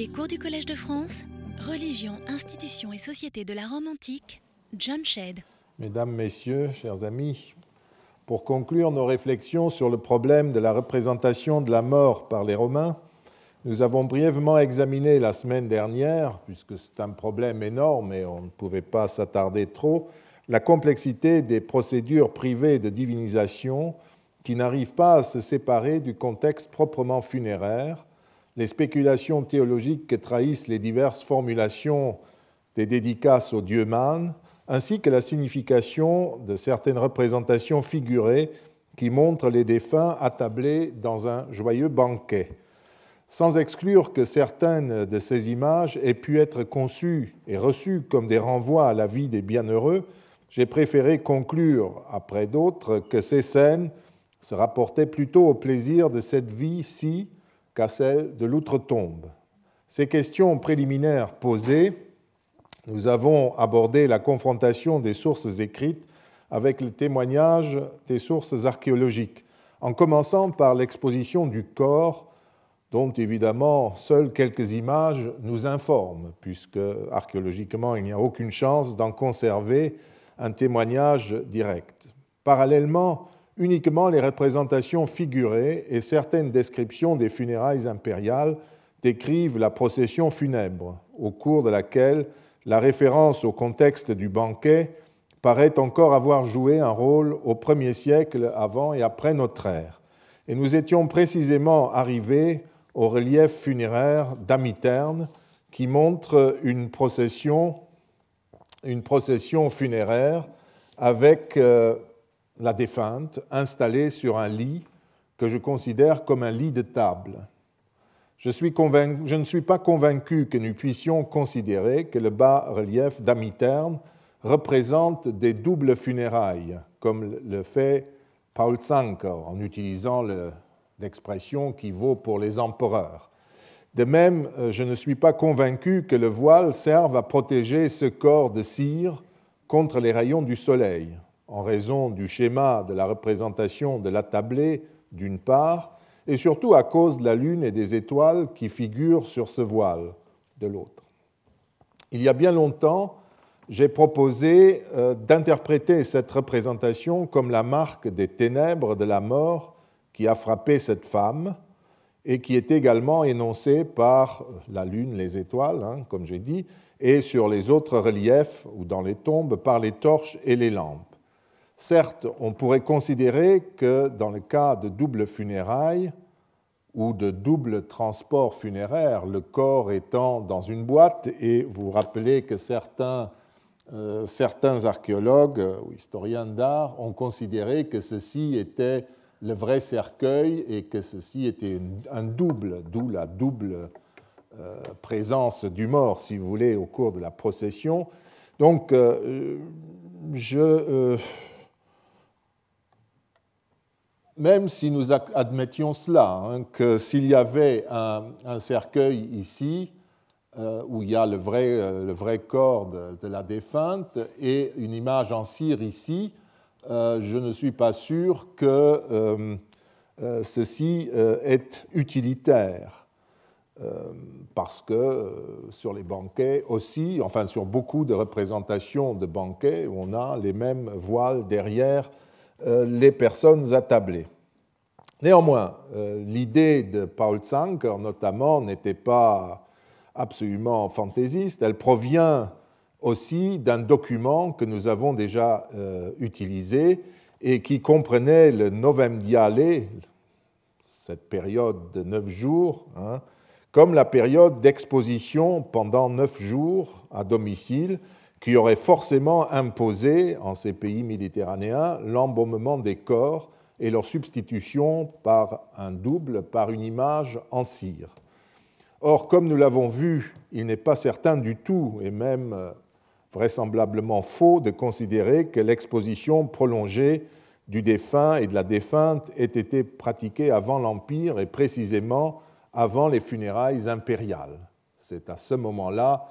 Les cours du Collège de France, Religion, institutions et société de la Rome antique, John Shedd. Mesdames, Messieurs, chers amis, pour conclure nos réflexions sur le problème de la représentation de la mort par les Romains, nous avons brièvement examiné la semaine dernière, puisque c'est un problème énorme et on ne pouvait pas s'attarder trop, la complexité des procédures privées de divinisation qui n'arrivent pas à se séparer du contexte proprement funéraire, les spéculations théologiques que trahissent les diverses formulations des dédicaces aux dieux mânes, ainsi que la signification de certaines représentations figurées qui montrent les défunts attablés dans un joyeux banquet. Sans exclure que certaines de ces images aient pu être conçues et reçues comme des renvois à la vie des bienheureux, j'ai préféré conclure, après d'autres, que ces scènes se rapportait plutôt au plaisir de cette vie-ci qu'à celle de l'outre-tombe. Ces questions préliminaires posées, nous avons abordé la confrontation des sources écrites avec le témoignage des sources archéologiques, en commençant par l'exposition du corps, dont évidemment seules quelques images nous informent, puisque archéologiquement il n'y a aucune chance d'en conserver un témoignage direct. Parallèlement, uniquement les représentations figurées et certaines descriptions des funérailles impériales décrivent la procession funèbre, au cours de laquelle la référence au contexte du banquet paraît encore avoir joué un rôle au premier siècle avant et après notre ère. Et nous étions précisément arrivés au relief funéraire d'Amiterne qui montre une procession, une procession funéraire avec euh, la défunte installée sur un lit que je considère comme un lit de table. Je, ne suis pas convaincu que nous puissions considérer que le bas-relief d'Amiterne représente des doubles funérailles, comme le fait Paul Zanker en utilisant l'expression qui vaut pour les empereurs. De même, euh, je ne suis pas convaincu que le voile serve à protéger ce corps de cire contre les rayons du soleil en raison du schéma de la représentation de la d'une part, et surtout à cause de la lune et des étoiles qui figurent sur ce voile de l'autre. Il y a bien longtemps, j'ai proposé euh, d'interpréter cette représentation comme la marque des ténèbres de la mort qui a frappé cette femme et qui est également énoncée par la lune, les étoiles, hein, comme j'ai dit, et sur les autres reliefs ou dans les tombes par les torches et les lampes. Certes, on pourrait considérer que dans le cas de double funérailles ou de double transport funéraire, le corps étant dans une boîte, et vous vous rappelez que certains, euh, certains archéologues ou historiens d'art ont considéré que ceci était le vrai cercueil et que ceci était un double, d'où la double euh, présence du mort, si vous voulez, au cours de la procession. Donc, euh, je même si nous admettions cela, hein, que s'il y avait un, cercueil ici, euh, où il y a le vrai, euh, le vrai corps de, la défunte, et une image en cire ici, euh, je ne suis pas sûr que ceci est utilitaire. parce que sur les banquets aussi, enfin sur beaucoup de représentations de banquets, on a les mêmes voiles derrière les personnes attablées. Néanmoins, euh, l'idée de Paul Zanker, notamment, n'était pas absolument fantaisiste. Elle provient aussi d'un document que nous avons déjà euh, utilisé et qui comprenait le Novem Diale, cette période de neuf jours, hein, comme la période d'exposition pendant neuf jours à domicile qui aurait forcément imposé en ces pays méditerranéens l'embaumement des corps et leur substitution par un double, par une image en cire. Or, comme nous l'avons vu, il n'est pas certain du tout, et même euh, vraisemblablement faux, de considérer que l'exposition prolongée du défunt et de la défunte ait été pratiquée avant l'Empire et précisément avant les funérailles impériales. C'est à ce moment-là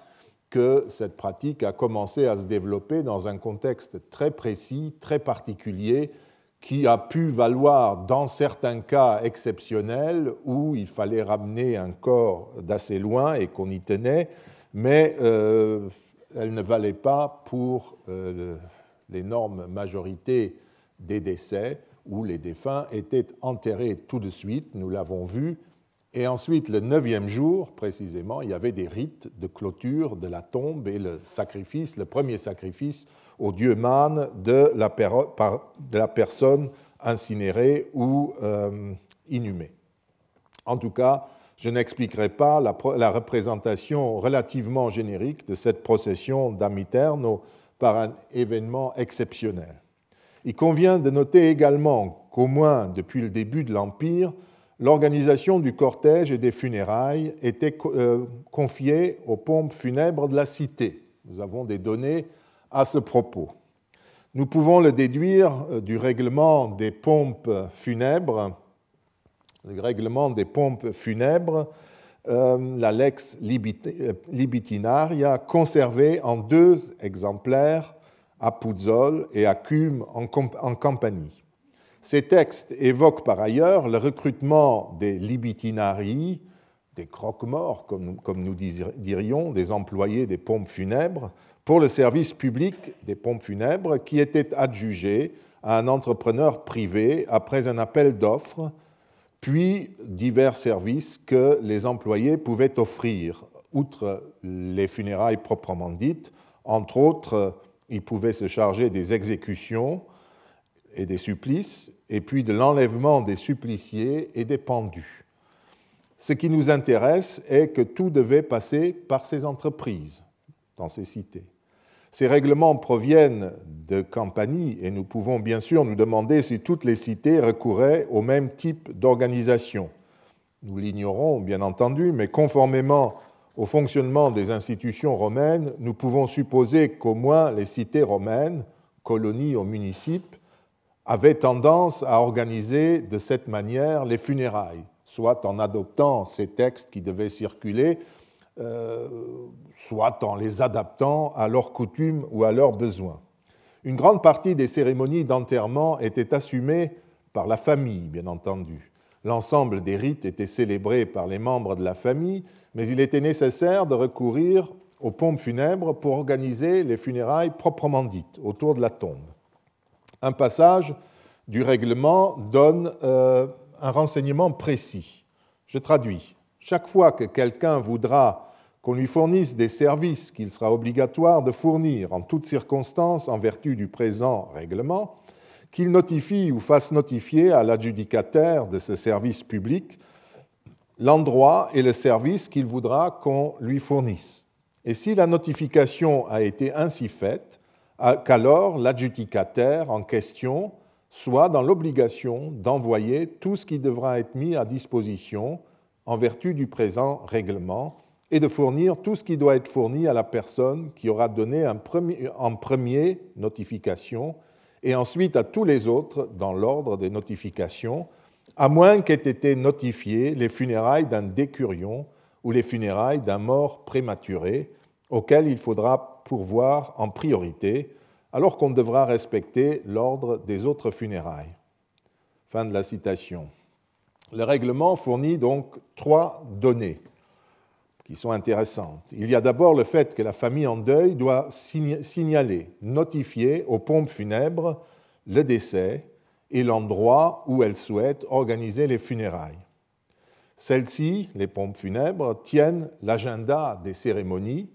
que cette pratique a commencé à se développer dans un contexte très précis, très particulier, qui a pu valoir dans certains cas exceptionnels où il fallait ramener un corps d'assez loin et qu'on y tenait, mais euh, elle ne valait pas pour euh, l'énorme majorité des décès où les défunts étaient enterrés tout de suite, nous l'avons vu, et ensuite le neuvième jour précisément, il y avait des rites de clôture de la tombe et le sacrifice, le premier sacrifice au dieu Man de la, personne incinérée ou euh, inhumée. En tout cas, je n'expliquerai pas la, la, représentation relativement générique de cette procession d'Amiterno par un événement exceptionnel. Il convient de noter également qu'au moins depuis le début de l'Empire, l'organisation du cortège et des funérailles était euh, confiée aux pompes funèbres de la cité. Nous avons des données à ce propos. Nous pouvons le déduire euh, du règlement des pompes funèbres, le règlement des pompes funèbres, euh, la lex libitinaria, conservée en deux exemplaires à Puzzol et à Cume en, en Campanie. Ces textes évoquent par ailleurs le recrutement des libitinarii, des croque-morts, comme, nous dirions, des employés des pompes funèbres, pour le service public des pompes funèbres qui étaient adjugés à un entrepreneur privé après un appel d'offres, puis divers services que les employés pouvaient offrir, outre les funérailles proprement dites. Entre autres, ils pouvaient se charger des exécutions, et des supplices, et puis de l'enlèvement des suppliciés et des pendus. Ce qui nous intéresse est que tout devait passer par ces entreprises dans ces cités. Ces règlements proviennent de Campanie et nous pouvons bien sûr nous demander si toutes les cités recouraient au même type d'organisation. Nous l'ignorons bien entendu, mais conformément au fonctionnement des institutions romaines, nous pouvons supposer qu'au moins les cités romaines, colonies ou municipes, avait tendance à organiser de cette manière les funérailles, soit en adoptant ces textes qui devaient circuler, euh, soit en les adaptant à leurs coutumes ou à leurs besoins. Une grande partie des cérémonies d'enterrement était assumée par la famille, bien entendu. L'ensemble des rites était célébré par les membres de la famille, mais il était nécessaire de recourir aux pompes funèbres pour organiser les funérailles proprement dites autour de la tombe un passage du règlement donne euh, un renseignement précis. Je traduis. Chaque fois que quelqu'un voudra qu'on lui fournisse des services qu'il sera obligatoire de fournir en toutes circonstances en vertu du présent règlement, qu'il notifie ou fasse notifier à l'adjudicataire de ce service public l'endroit et le service qu'il voudra qu'on lui fournisse. Et si la notification a été ainsi faite, qu'alors l'adjudicataire en question soit dans l'obligation d'envoyer tout ce qui devra être mis à disposition en vertu du présent règlement et de fournir tout ce qui doit être fourni à la personne qui aura donné en premier notification et ensuite à tous les autres dans l'ordre des notifications, à moins qu'aient été notifiées les funérailles d'un décurion ou les funérailles d'un mort prématuré, auquel il faudra pourvoir en priorité, alors qu'on devra respecter l'ordre des autres funérailles. Fin de la citation. Le règlement fournit donc trois données qui sont intéressantes. Il y a d'abord le fait que la famille en deuil doit signaler, notifier aux pompes funèbres le décès et l'endroit où elle souhaite organiser les funérailles. Celles-ci, les pompes funèbres, tiennent l'agenda des cérémonies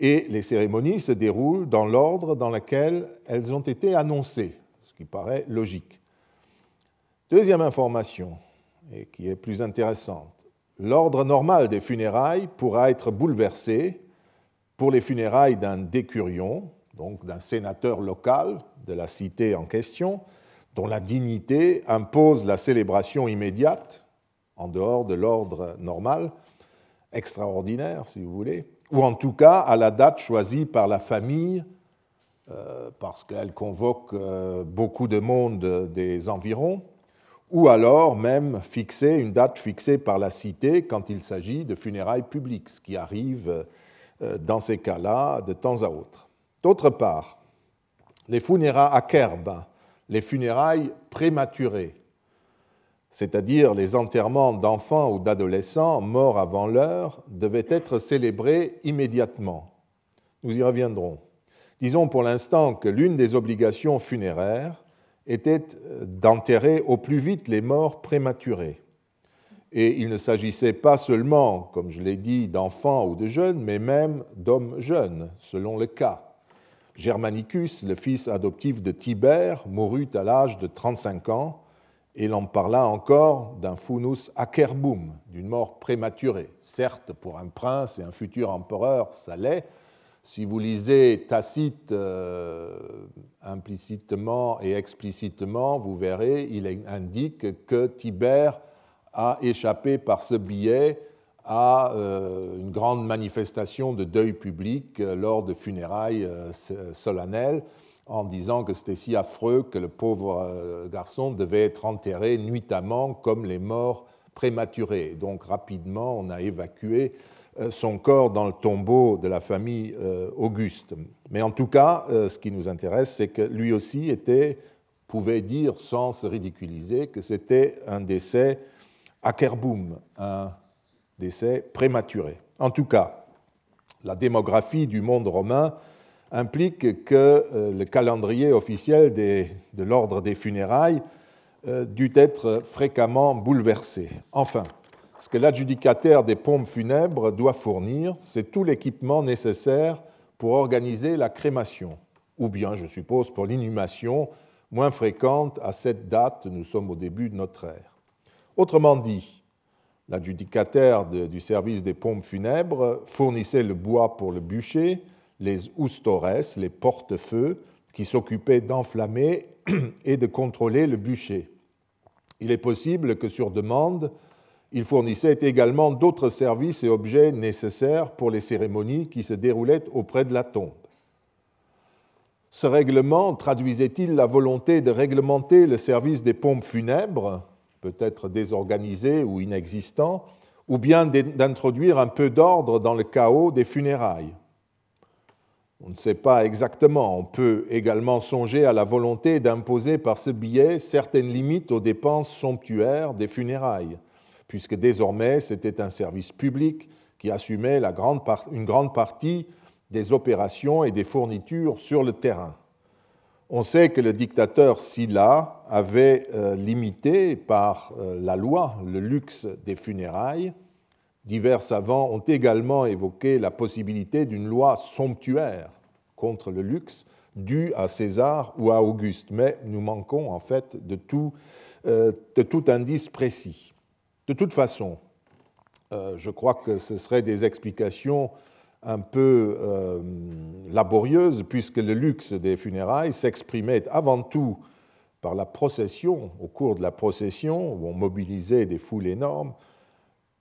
et les cérémonies se déroulent dans l'ordre dans lequel elles ont été annoncées, ce qui paraît logique. Deuxième information, et qui est plus intéressante, l'ordre normal des funérailles pourra être bouleversé pour les funérailles d'un décurion, donc d'un sénateur local de la cité en question, dont la dignité impose la célébration immédiate, en dehors de l'ordre normal, extraordinaire si vous voulez, ou en tout cas à la date choisie par la famille, euh, parce qu'elle convoque euh, beaucoup de monde des environs, ou alors même fixer une date fixée par la cité quand il s'agit de funérailles publiques, ce qui arrive euh, dans ces cas-là de temps à autre. D'autre part, les funérailles à Kerb, les funérailles prématurées, c'est-à-dire les enterrements d'enfants ou d'adolescents morts avant l'heure, devaient être célébrés immédiatement. Nous y reviendrons. Disons pour l'instant que l'une des obligations funéraires était d'enterrer au plus vite les morts prématurés. Et il ne s'agissait pas seulement, comme je l'ai dit, d'enfants ou de jeunes, mais même d'hommes jeunes, selon le cas. Germanicus, le fils adoptif de Tibère, mourut à l'âge de 35 ans, et l'on parla encore d'un funus acerbum, d'une mort prématurée. Certes, pour un prince et un futur empereur, ça l'est. Si vous lisez Tacite euh, implicitement et explicitement, vous verrez, il indique que Tibère a échappé par ce biais à euh, une grande manifestation de deuil public lors de funérailles euh, solennelles en disant que c'était si affreux que le pauvre garçon devait être enterré nuitamment comme les morts prématurés. Donc rapidement, on a évacué son corps dans le tombeau de la famille Auguste. Mais en tout cas, ce qui nous intéresse, c'est que lui aussi était, pouvait dire sans se ridiculiser que c'était un décès Akerboum, un décès prématuré. En tout cas, la démographie du monde romain implique que euh, le calendrier officiel de l'ordre des funérailles euh, dut être fréquemment bouleversé. Enfin, ce que l'adjudicataire des pompes funèbres doit fournir, c'est tout l'équipement nécessaire pour organiser la crémation, ou bien, je suppose, pour l'inhumation moins fréquente à cette date, nous sommes au début de notre ère. Autrement dit, l'adjudicataire du service des pompes funèbres fournissait le bois pour le bûcher, les oustores, les porte-feux, qui s'occupaient d'enflammer et de contrôler le bûcher. Il est possible que sur demande, il fournissait également d'autres services et objets nécessaires pour les cérémonies qui se déroulaient auprès de la tombe. Ce règlement traduisait-il la volonté de réglementer le service des pompes funèbres peut-être désorganisé ou inexistant, ou bien d'introduire un peu d'ordre dans le chaos des funérailles? On ne sait pas exactement. On peut également songer à la volonté d'imposer par ce biais certaines limites aux dépenses somptuaires des funérailles, puisque désormais c'était un service public qui assumait une grande partie des opérations et des fournitures sur le terrain. On sait que le dictateur Silla avait euh, limité par euh, la loi le luxe des funérailles. Divers savants ont également évoqué la possibilité d'une loi somptuaire contre le luxe due à César ou à Auguste, mais nous manquons en fait de tout, euh, indice précis. De toute façon, je crois que ce seraient des explications un peu euh, laborieuse, puisque le luxe des funérailles s'exprimait avant tout par la procession, au cours de la procession, où on mobilisait des foules énormes,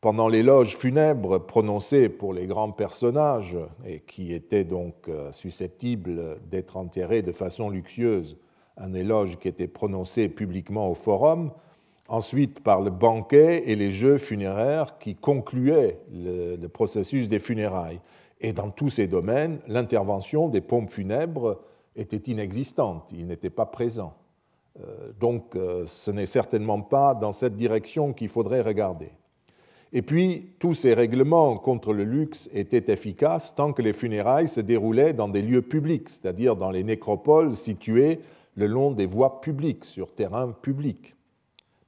pendant l'éloge funèbre prononcé pour les grands personnages, et qui étaient donc euh, susceptibles d'être enterrés de façon luxueuse, un éloge qui était prononcé publiquement au forum, ensuite par le banquet et les jeux funéraires qui concluaient le processus des funérailles. Et dans tous ces domaines, l'intervention des pompes funèbres était inexistante, il n'était pas présent. Euh, donc euh, ce n'est certainement pas dans cette direction qu'il faudrait regarder. Et puis, tous ces règlements contre le luxe étaient efficaces tant que les funérailles se déroulaient dans des lieux publics, c'est-à-dire dans les nécropoles situées le long des voies publiques, sur terrain public.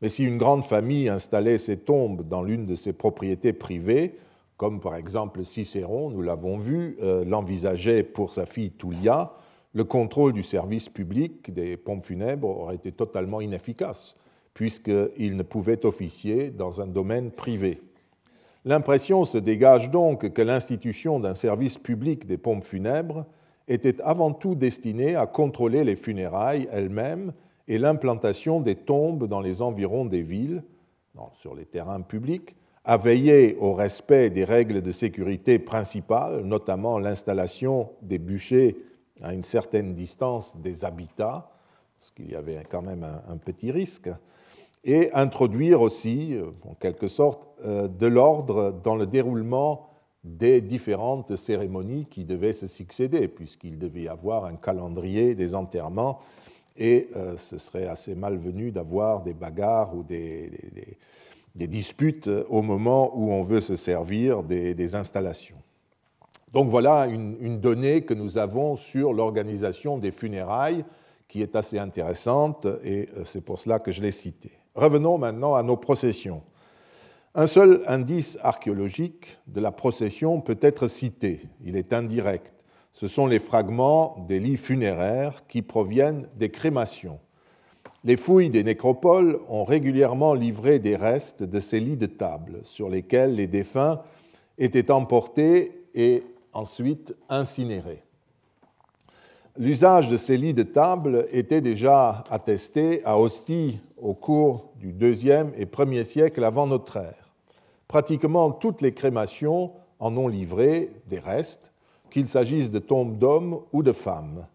Mais si une grande famille installait ses tombes dans l'une de ses propriétés privées, comme par exemple Cicéron, nous l'avons vu, euh, l'envisageait pour sa fille Tullia, le contrôle du service public des pompes funèbres aurait été totalement inefficace, puisqu'il ne pouvait officier dans un domaine privé. L'impression se dégage donc que l'institution d'un service public des pompes funèbres était avant tout destinée à contrôler les funérailles elles-mêmes et l'implantation des tombes dans les environs des villes, sur les terrains publics, à veiller au respect des règles de sécurité principales, notamment l'installation des bûchers à une certaine distance des habitats, parce qu'il y avait quand même un, petit risque, et introduire aussi, euh, en quelque sorte, euh, de l'ordre dans le déroulement des différentes cérémonies qui devaient se succéder, puisqu'il devait y avoir un calendrier des enterrements et euh, ce serait assez malvenu d'avoir des bagarres ou des, disputes au moment où on veut se servir des, installations. Donc voilà une, donnée que nous avons sur l'organisation des funérailles qui est assez intéressante et c'est pour cela que je l'ai citée. Revenons maintenant à nos processions. Un seul indice archéologique de la procession peut être cité, il est indirect. Ce sont les fragments des lits funéraires qui proviennent des crémations. Les fouilles des nécropoles ont régulièrement livré des restes de ces lits de table sur lesquels les défunts étaient emportés et ensuite incinérés. L'usage de ces lits de table était déjà attesté à Ostie au cours du deuxième et premier siècle avant notre ère pratiquement toutes les crémations en ont livré des restes, qu'il s'agisse de tombes d'hommes ou de femmes.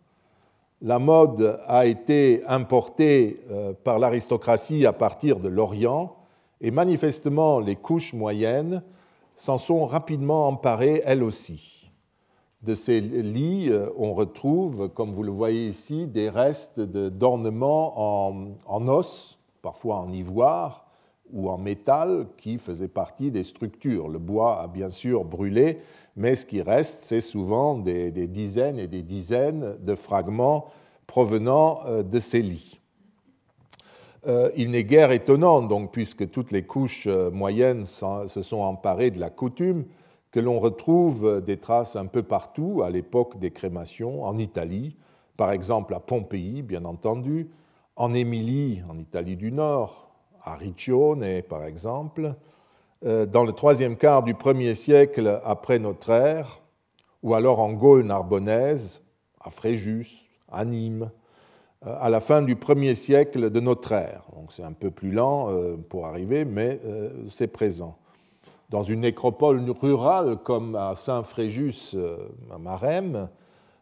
La mode a été importée euh, par l'aristocratie à partir de l'Orient et manifestement les couches moyennes s'en sont rapidement emparées elles aussi. De ces lits, euh, on retrouve, comme vous le voyez ici, des restes d'ornements en, en os, parfois en ivoire, ou en métal qui faisaient partie des structures. Le bois a bien sûr brûlé, mais ce qui reste, c'est souvent des, dizaines et des dizaines de fragments provenant euh, de ces lits. Euh, il n'est guère étonnant, donc, puisque toutes les couches euh, moyennes se sont emparées de la coutume, que l'on retrouve des traces un peu partout à l'époque des crémations, en Italie, par exemple à Pompéi, bien entendu, en Émilie, en Italie du Nord, à Riccione, par exemple, euh, dans le troisième quart du premier siècle après notre ère, ou alors en Gaule narbonnaise, à Fréjus, à Nîmes, euh, à la fin du premier siècle de notre ère. Donc c'est un peu plus lent euh, pour arriver, mais c'est présent. Dans une nécropole rurale comme à Saint-Fréjus, à Marème,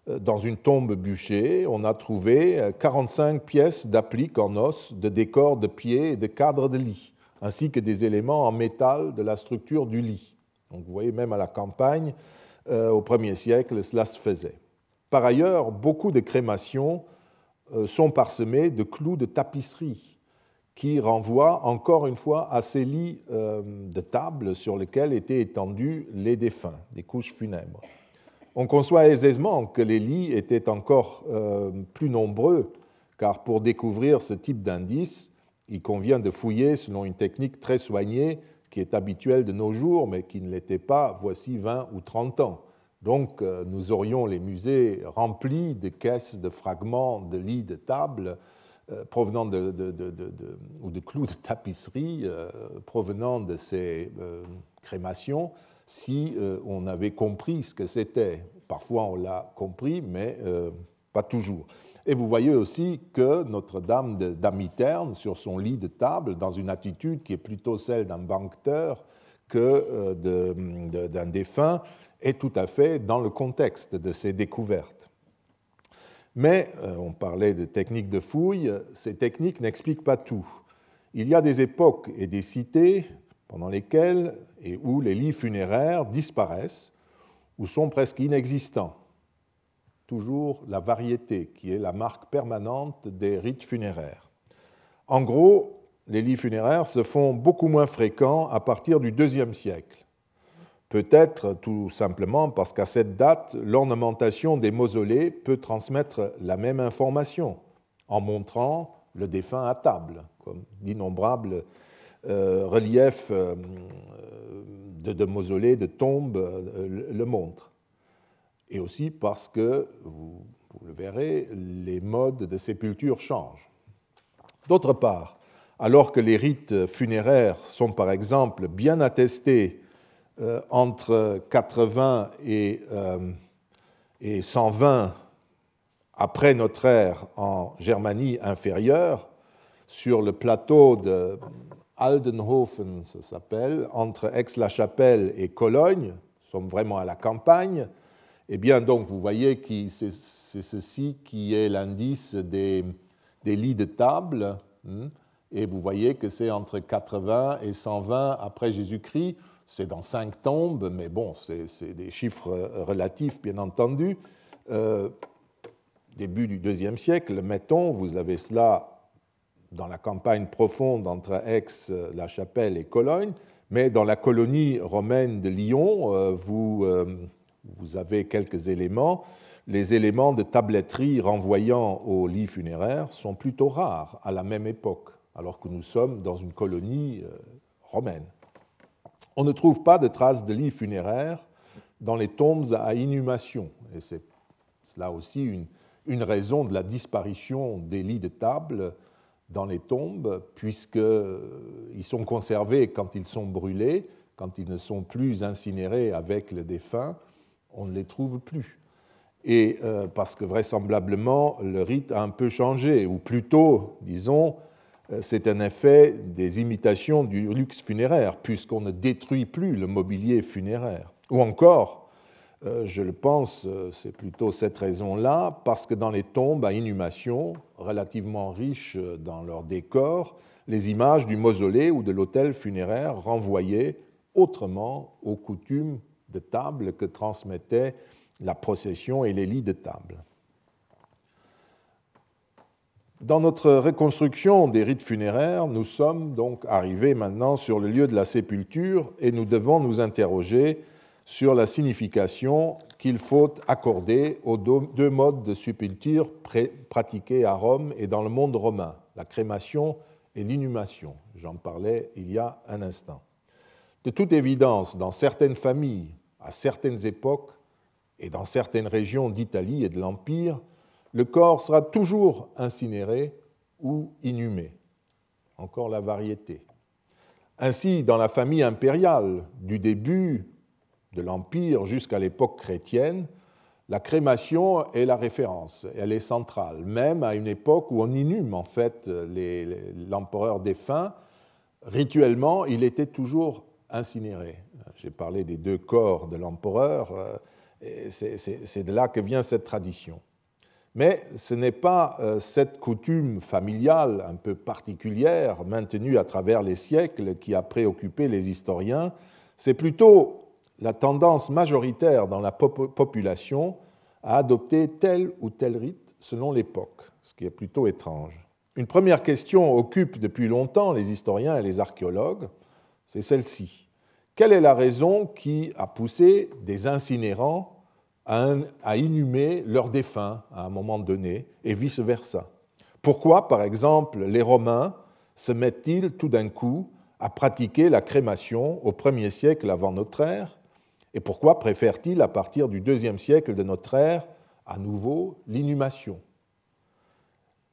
dans une tombe bûchée, on a trouvé 45 pièces d'appliques en os, de décors de pieds et de cadres de lit, ainsi que des éléments en métal de la structure du lit. Vous voyez, même à la campagne, euh, au 1er siècle, cela se faisait. Par ailleurs, beaucoup de crémations euh, sont parsemées de clous de tapisserie qui renvoient encore une fois à ces lits euh, de table sur lesquels étaient étendus les défunts, des couches funèbres. On conçoit aisément que les lits étaient encore euh, plus nombreux, car pour découvrir ce type d'indice, il convient de fouiller selon une technique très soignée qui est habituelle de nos jours, mais qui ne l'était pas voici 20 ou 30 ans. Donc euh, nous aurions les musées remplis de caisses de fragments de lits de table euh, provenant de, ou de clous de tapisserie provenant de ces crémations si euh, on avait compris ce que c'était. Parfois on l'a compris, mais euh, pas toujours. Et vous voyez aussi que Notre-Dame d'Amiterne, sur son lit de table, dans une attitude qui est plutôt celle d'un banqueteur que euh, d'un défunt, est tout à fait dans le contexte de ces découvertes. Mais on parlait de techniques de fouille, ces techniques n'expliquent pas tout. Il y a des époques et des cités pendant lesquels et où les lits funéraires disparaissent ou sont presque inexistants. Toujours la variété qui est la marque permanente des rites funéraires. En gros, les lits funéraires se font beaucoup moins fréquents à partir du IIe siècle. Peut-être tout simplement parce qu'à cette date, l'ornementation des mausolées peut transmettre la même information en montrant le défunt à table, comme d'innombrables reliefs euh, de, mausolées, de tombes euh, le montrent. Et aussi parce que, vous, le verrez, les modes de sépulture changent. D'autre part, alors que les rites funéraires sont par exemple bien attestés entre 80 et, et 120 après notre ère en Germanie inférieure, sur le plateau de Aldenhofen, ça s'appelle, entre Aix-la-Chapelle et Cologne, sommes vraiment à la campagne, eh bien donc vous voyez que c'est ceci qui est l'indice des, lits de table, hein, et vous voyez que c'est entre 80 et 120 après Jésus-Christ, c'est dans cinq tombes, mais bon, c'est des chiffres relatifs bien entendu. Euh, début du IIe siècle, mettons, vous avez cela dans la campagne profonde entre Aix, La Chapelle et Cologne, mais dans la colonie romaine de Lyon, euh, vous, euh, vous avez quelques éléments. Les éléments de tabletterie renvoyant au lit funéraire sont plutôt rares à la même époque, alors que nous sommes dans une colonie euh, romaine. On ne trouve pas de traces de lits funéraires dans les tombes à inhumation, et c'est là aussi une raison de la disparition des lits de table dans les tombes, puisqu'ils sont conservés quand ils sont brûlés, quand ils ne sont plus incinérés avec le défunt, on ne les trouve plus. Et euh, parce que vraisemblablement, le rite a un peu changé, ou plutôt, disons, euh, c'est un effet des imitations du luxe funéraire, puisqu'on ne détruit plus le mobilier funéraire. Ou encore, euh, je le pense, euh, c'est plutôt cette raison-là, parce que dans les tombes à inhumation, relativement riches dans leur décor, les images du mausolée ou de l'autel funéraire renvoyaient autrement aux coutumes de table que transmettaient la procession et les lits de table. Dans notre reconstruction des rites funéraires, nous sommes donc arrivés maintenant sur le lieu de la sépulture et nous devons nous interroger sur la signification qu'il faut accorder aux deux modes de sépulture pratiqués à Rome et dans le monde romain, la crémation et l'inhumation. J'en parlais il y a un instant. De toute évidence, dans certaines familles, à certaines époques et dans certaines régions d'Italie et de l'Empire, le corps sera toujours incinéré ou inhumé. Encore la variété. Ainsi, dans la famille impériale du début de l'Empire jusqu'à l'époque chrétienne, la crémation est la référence, elle est centrale, même à une époque où on inhume en fait l'empereur défunt. Rituellement, il était toujours incinéré. J'ai parlé des deux corps de l'empereur, euh, c'est de là que vient cette tradition. Mais ce n'est pas euh, cette coutume familiale un peu particulière, maintenue à travers les siècles, qui a préoccupé les historiens, c'est plutôt la tendance majoritaire dans la population à adopter tel ou tel rite selon l'époque, ce qui est plutôt étrange. Une première question occupe depuis longtemps les historiens et les archéologues, c'est celle-ci. Quelle est la raison qui a poussé des incinérants à, inhumer leurs défunts à un moment donné et vice-versa? Pourquoi, par exemple, les Romains se mettent-ils tout d'un coup à pratiquer la crémation au premier siècle avant notre ère? Et pourquoi préfère-t-il, à partir du deuxième siècle de notre ère, à nouveau l'inhumation?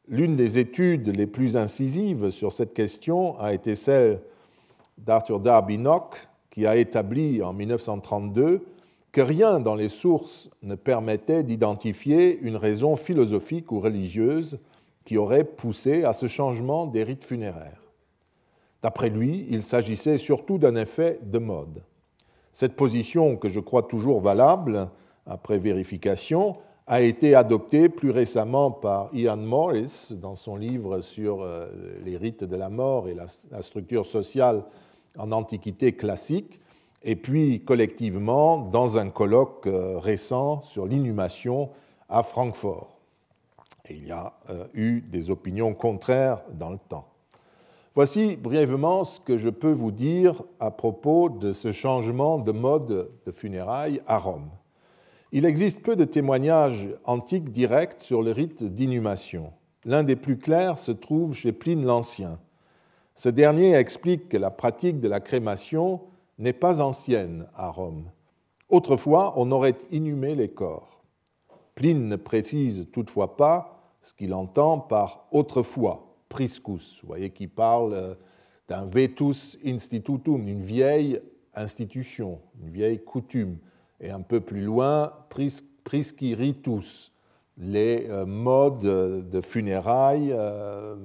L'une des études les plus incisives sur cette question a été celle d'Arthur Darby Nock, qui a établi en 1932 que rien dans les sources ne permettait d'identifier une raison philosophique ou religieuse qui aurait poussé à ce changement des rites funéraires. D'après lui, il s'agissait surtout d'un effet de mode. Cette position, que je crois toujours valable après vérification, a été adoptée plus récemment par Ian Morris dans son livre sur euh, les rites de la mort et la structure sociale en Antiquité classique, et puis collectivement dans un colloque euh, récent sur l'inhumation à Francfort. Il y a euh, eu des opinions contraires dans le temps. Voici brièvement ce que je peux vous dire à propos de ce changement de mode de funérailles à Rome. Il existe peu de témoignages antiques directs sur le rite d'inhumation. L'un des plus clairs se trouve chez Pline l'Ancien. Ce dernier explique que la pratique de la crémation n'est pas ancienne à Rome. Autrefois, on aurait inhumé les corps. Pline ne précise toutefois pas ce qu'il entend par autrefois priscus, vous voyez, qui parle euh, d'un vetus institutum, une vieille institution, une vieille coutume. Et un peu plus loin, prisci ritus, les euh, modes de funérailles euh,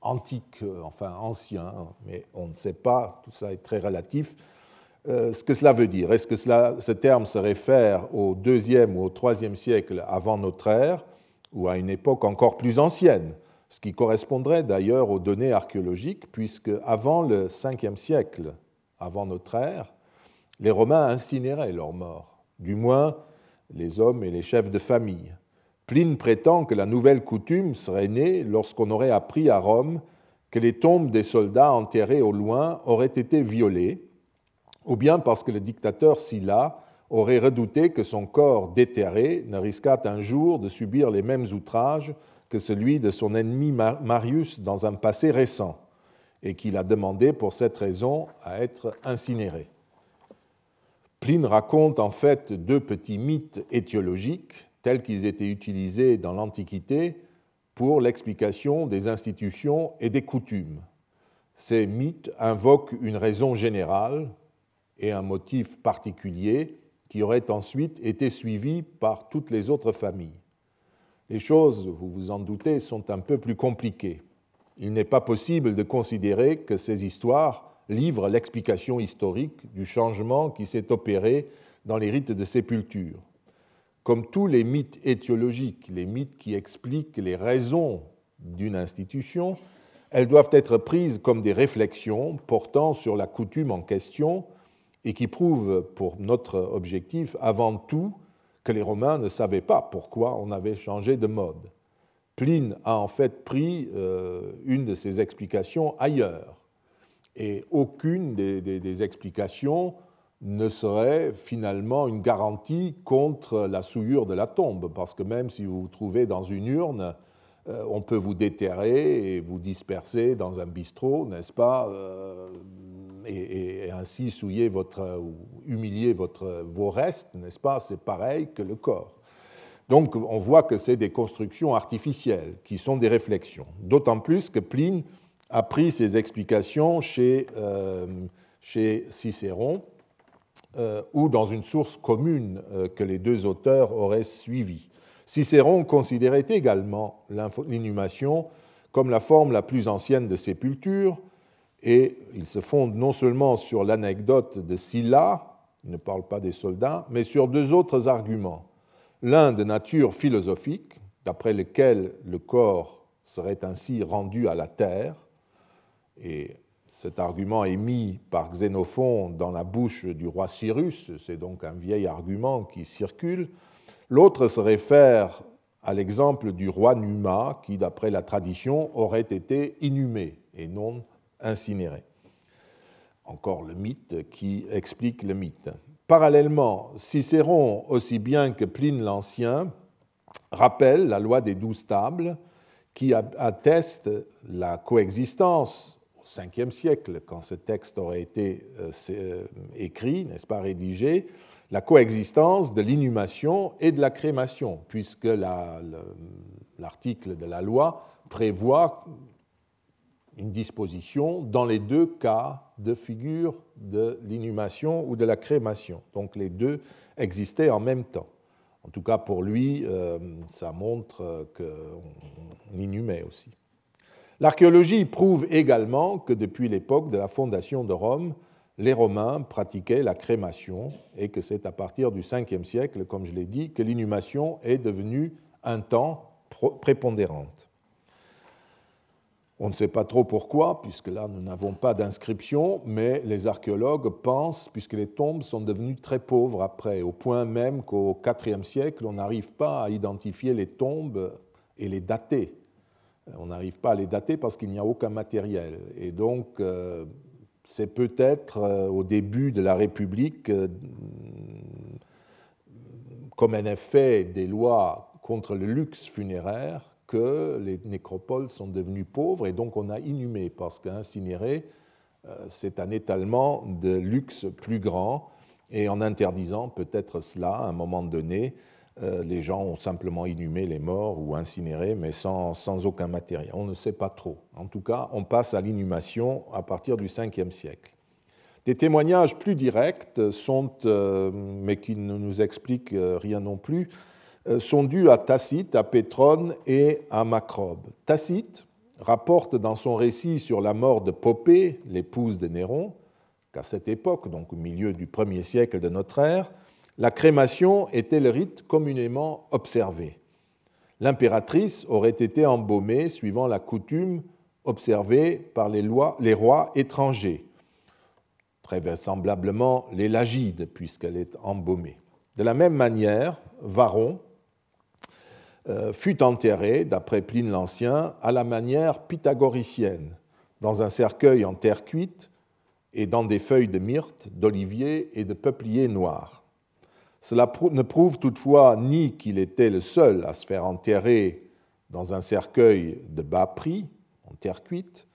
antiques, enfin anciens, mais on ne sait pas, tout ça est très relatif, ce que cela veut dire. Est-ce que cela, ce terme se réfère au deuxième ou au troisième siècle avant notre ère, ou à une époque encore plus ancienne? Ce qui correspondrait d'ailleurs aux données archéologiques, puisque avant le 5e siècle, avant notre ère, les Romains incinéraient leurs morts, du moins les hommes et les chefs de famille. Pline prétend que la nouvelle coutume serait née lorsqu'on aurait appris à Rome que les tombes des soldats enterrés au loin auraient été violées, ou bien parce que le dictateur Sylla aurait redouté que son corps déterré ne risquât un jour de subir les mêmes outrages celui de son ennemi Marius dans un passé récent, et qu'il a demandé pour cette raison à être incinéré. Pline raconte en fait deux petits mythes étiologiques tels qu'ils étaient utilisés dans l'Antiquité pour l'explication des institutions et des coutumes. Ces mythes invoquent une raison générale et un motif particulier qui aurait ensuite été suivi par toutes les autres familles. Les choses, vous vous en doutez, sont un peu plus compliquées. Il n'est pas possible de considérer que ces histoires livrent l'explication historique du changement qui s'est opéré dans les rites de sépulture. Comme tous les mythes étiologiques, les mythes qui expliquent les raisons d'une institution, elles doivent être prises comme des réflexions portant sur la coutume en question et qui prouvent pour notre objectif avant tout que les Romains ne savaient pas pourquoi on avait changé de mode. Pline a en fait pris euh, une de ces explications ailleurs, et aucune des explications ne serait finalement une garantie contre la souillure de la tombe, parce que même si vous vous trouvez dans une urne, euh, on peut vous déterrer et vous disperser dans un bistrot, n'est-ce pas, et, ainsi souiller votre, ou humilier votre, vos restes, n'est-ce pas? C'est pareil que le corps. Donc on voit que c'est des constructions artificielles qui sont des réflexions. D'autant plus que Pline a pris ses explications chez, euh, chez Cicéron euh, ou dans une source commune euh, que les deux auteurs auraient suivie. Cicéron considérait également l'inhumation comme la forme la plus ancienne de sépulture, et il se fonde non seulement sur l'anecdote de Sylla, il ne parle pas des soldats, mais sur deux autres arguments. L'un de nature philosophique, d'après lequel le corps serait ainsi rendu à la terre, et cet argument est mis par Xénophon dans la bouche du roi Cyrus, c'est donc un vieil argument qui circule. L'autre se réfère à l'exemple du roi Numa, qui, d'après la tradition, aurait été inhumé et non incinéré. Encore le mythe qui explique le mythe. Parallèlement, Cicéron, aussi bien que Pline l'Ancien, rappelle la loi des douze tables qui atteste la coexistence 5e siècle, quand ce texte aurait été euh, euh, écrit, n'est-ce pas, rédigé, la coexistence de l'inhumation et de la crémation, puisque l'article de la loi prévoit une disposition dans les deux cas de figure de l'inhumation ou de la crémation. Donc les deux existaient en même temps. En tout cas, pour lui, euh, ça montre qu'on inhumait aussi. L'archéologie prouve également que depuis l'époque de la fondation de Rome, les Romains pratiquaient la crémation et que c'est à partir du 5e siècle, comme je l'ai dit, que l'inhumation est devenue un temps prépondérante. On ne sait pas trop pourquoi, puisque là nous n'avons pas d'inscription, mais les archéologues pensent, puisque les tombes sont devenues très pauvres après, au point même qu'au IVe siècle, on n'arrive pas à identifier les tombes et les dater. On n'arrive pas à les dater parce qu'il n'y a aucun matériel. Et donc, euh, c'est peut-être euh, au début de la République, euh, comme un effet des lois contre le luxe funéraire, que les nécropoles sont devenues pauvres et donc on a inhumé parce qu'incinérer, c'est un étalement de luxe plus grand et en interdisant peut-être cela à un moment donné, euh, les gens ont simplement inhumé les morts ou incinéré, mais sans, aucun matériel. On ne sait pas trop. En tout cas, on passe à l'inhumation à partir du 5e siècle. Des témoignages plus directs sont, euh, mais qui ne nous expliquent euh, rien non plus, sont dus à Tacite, à Pétrone et à Macrobe. Tacite rapporte dans son récit sur la mort de Popée, l'épouse de Néron, qu'à cette époque, donc au milieu du 1er siècle de notre ère, la crémation était le rite communément observé. L'impératrice aurait été embaumée suivant la coutume observée par les, rois étrangers, très vraisemblablement les Lagides, puisqu'elle est embaumée. De la même manière, Varon euh, fut enterré, d'après Pline l'Ancien, à la manière pythagoricienne, dans un cercueil en terre cuite et dans des feuilles de myrte, d'olivier et de peuplier noir. Cela ne prouve toutefois ni qu'il était le seul à se faire enterrer dans un cercueil de bas prix, en terre cuite,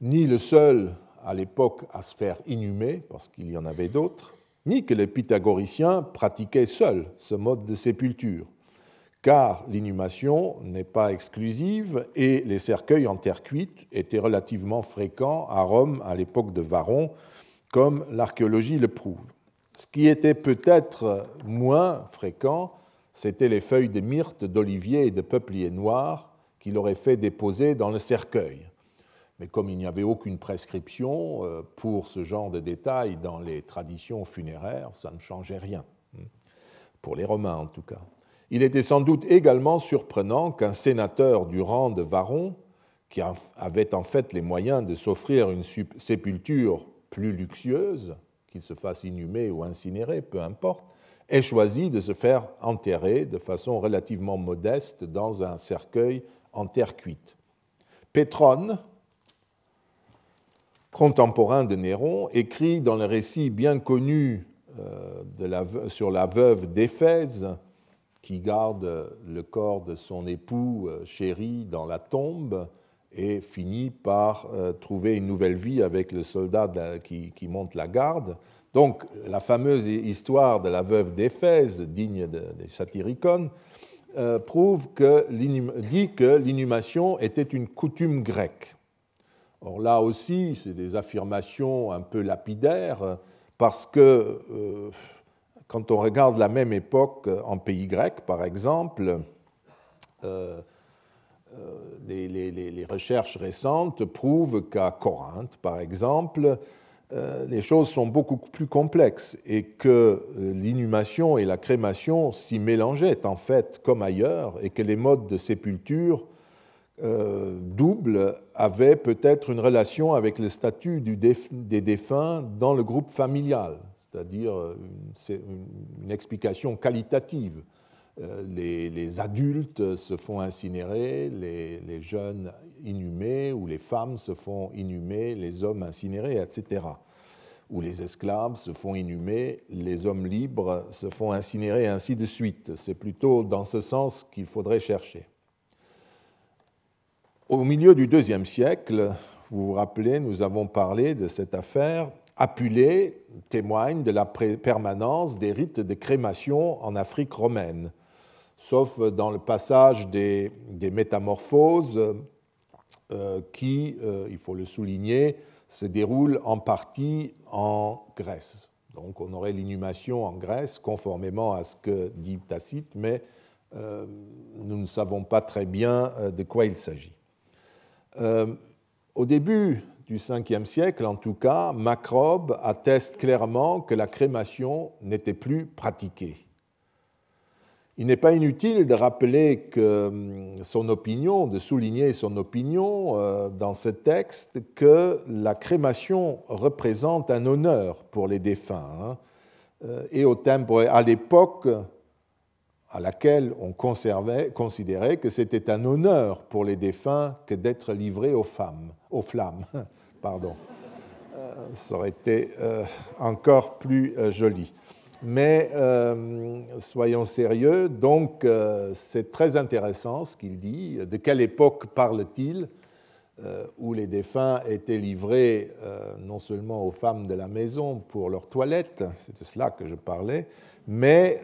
ni le seul à l'époque à se faire inhumer, parce qu'il y en avait d'autres, ni que les pythagoriciens pratiquaient seuls ce mode de sépulture, car l'inhumation n'est pas exclusive et les cercueils en terre cuite étaient relativement fréquents à Rome à l'époque de Varon, comme l'archéologie le prouve. Ce qui était peut-être moins fréquent, c'était les feuilles de myrte, d'olivier et de peuplier noir qu'il aurait fait déposer dans le cercueil. Mais comme il n'y avait aucune prescription euh, pour ce genre de détails dans les traditions funéraires, ça ne changeait rien, hein, pour les Romains en tout cas. Il était sans doute également surprenant qu'un sénateur du rang de Varon, qui avait en fait les moyens de s'offrir une sépulture plus luxueuse, qu'il se fasse inhumer ou incinérer, peu importe, ait choisi de se faire enterrer de façon relativement modeste dans un cercueil en terre cuite. Pétrone, contemporain de Néron, écrit dans le récit bien connu euh, sur la veuve d'Éphèse, qui garde le corps de son époux euh, chéri dans la tombe et finit par euh, trouver une nouvelle vie avec le soldat qui, monte la garde. Donc la fameuse histoire de la veuve d'Éphèse, digne des satiricones, prouve que, dit que l'inhumation était une coutume grecque. Or là aussi, c'est des affirmations un peu lapidaires, parce que euh, quand on regarde la même époque en pays grec, par exemple, euh, euh, les, recherches récentes prouvent qu'à Corinthe, par exemple, les choses sont beaucoup plus complexes et que l'inhumation et la crémation s'y mélangeaient en fait comme ailleurs et que les modes de sépulture euh, double avait peut-être une relation avec le statut des défunts dans le groupe familial, c'est-à-dire une, explication qualitative. Euh, les, adultes se font incinérer, les, jeunes inhumés, ou les femmes se font inhumer, les hommes incinérés, etc. Ou les esclaves se font inhumer, les hommes libres se font incinérer, ainsi de suite. C'est plutôt dans ce sens qu'il faudrait chercher. Au milieu du deuxième siècle, vous vous rappelez, nous avons parlé de cette affaire. Apulée témoigne de la permanence des rites de crémation en Afrique romaine, sauf dans le passage des, métamorphoses euh, qui, euh, il faut le souligner, se déroulent en partie en Grèce. Donc on aurait l'inhumation en Grèce, conformément à ce que dit Tacite, mais euh, nous ne savons pas très bien de quoi il s'agit. Au début du 5e siècle, en tout cas, Macrobe atteste clairement que la crémation n'était plus pratiquée. Il n'est pas inutile de rappeler que hum, son opinion, de souligner son opinion euh, dans ce texte, que la crémation représente un honneur pour les défunts. Hein. Euh, et au à l'époque, à laquelle on considérait que c'était un honneur pour les défunts que d'être livrés aux, femmes, aux flammes. Pardon. Euh, ça aurait été euh, encore plus euh, joli. Mais soyons sérieux, donc c'est très intéressant ce qu'il dit. De quelle époque parle-t-il où les défunts étaient livrés non seulement aux femmes de la maison pour leur toilette, c'est de cela que je parlais, mais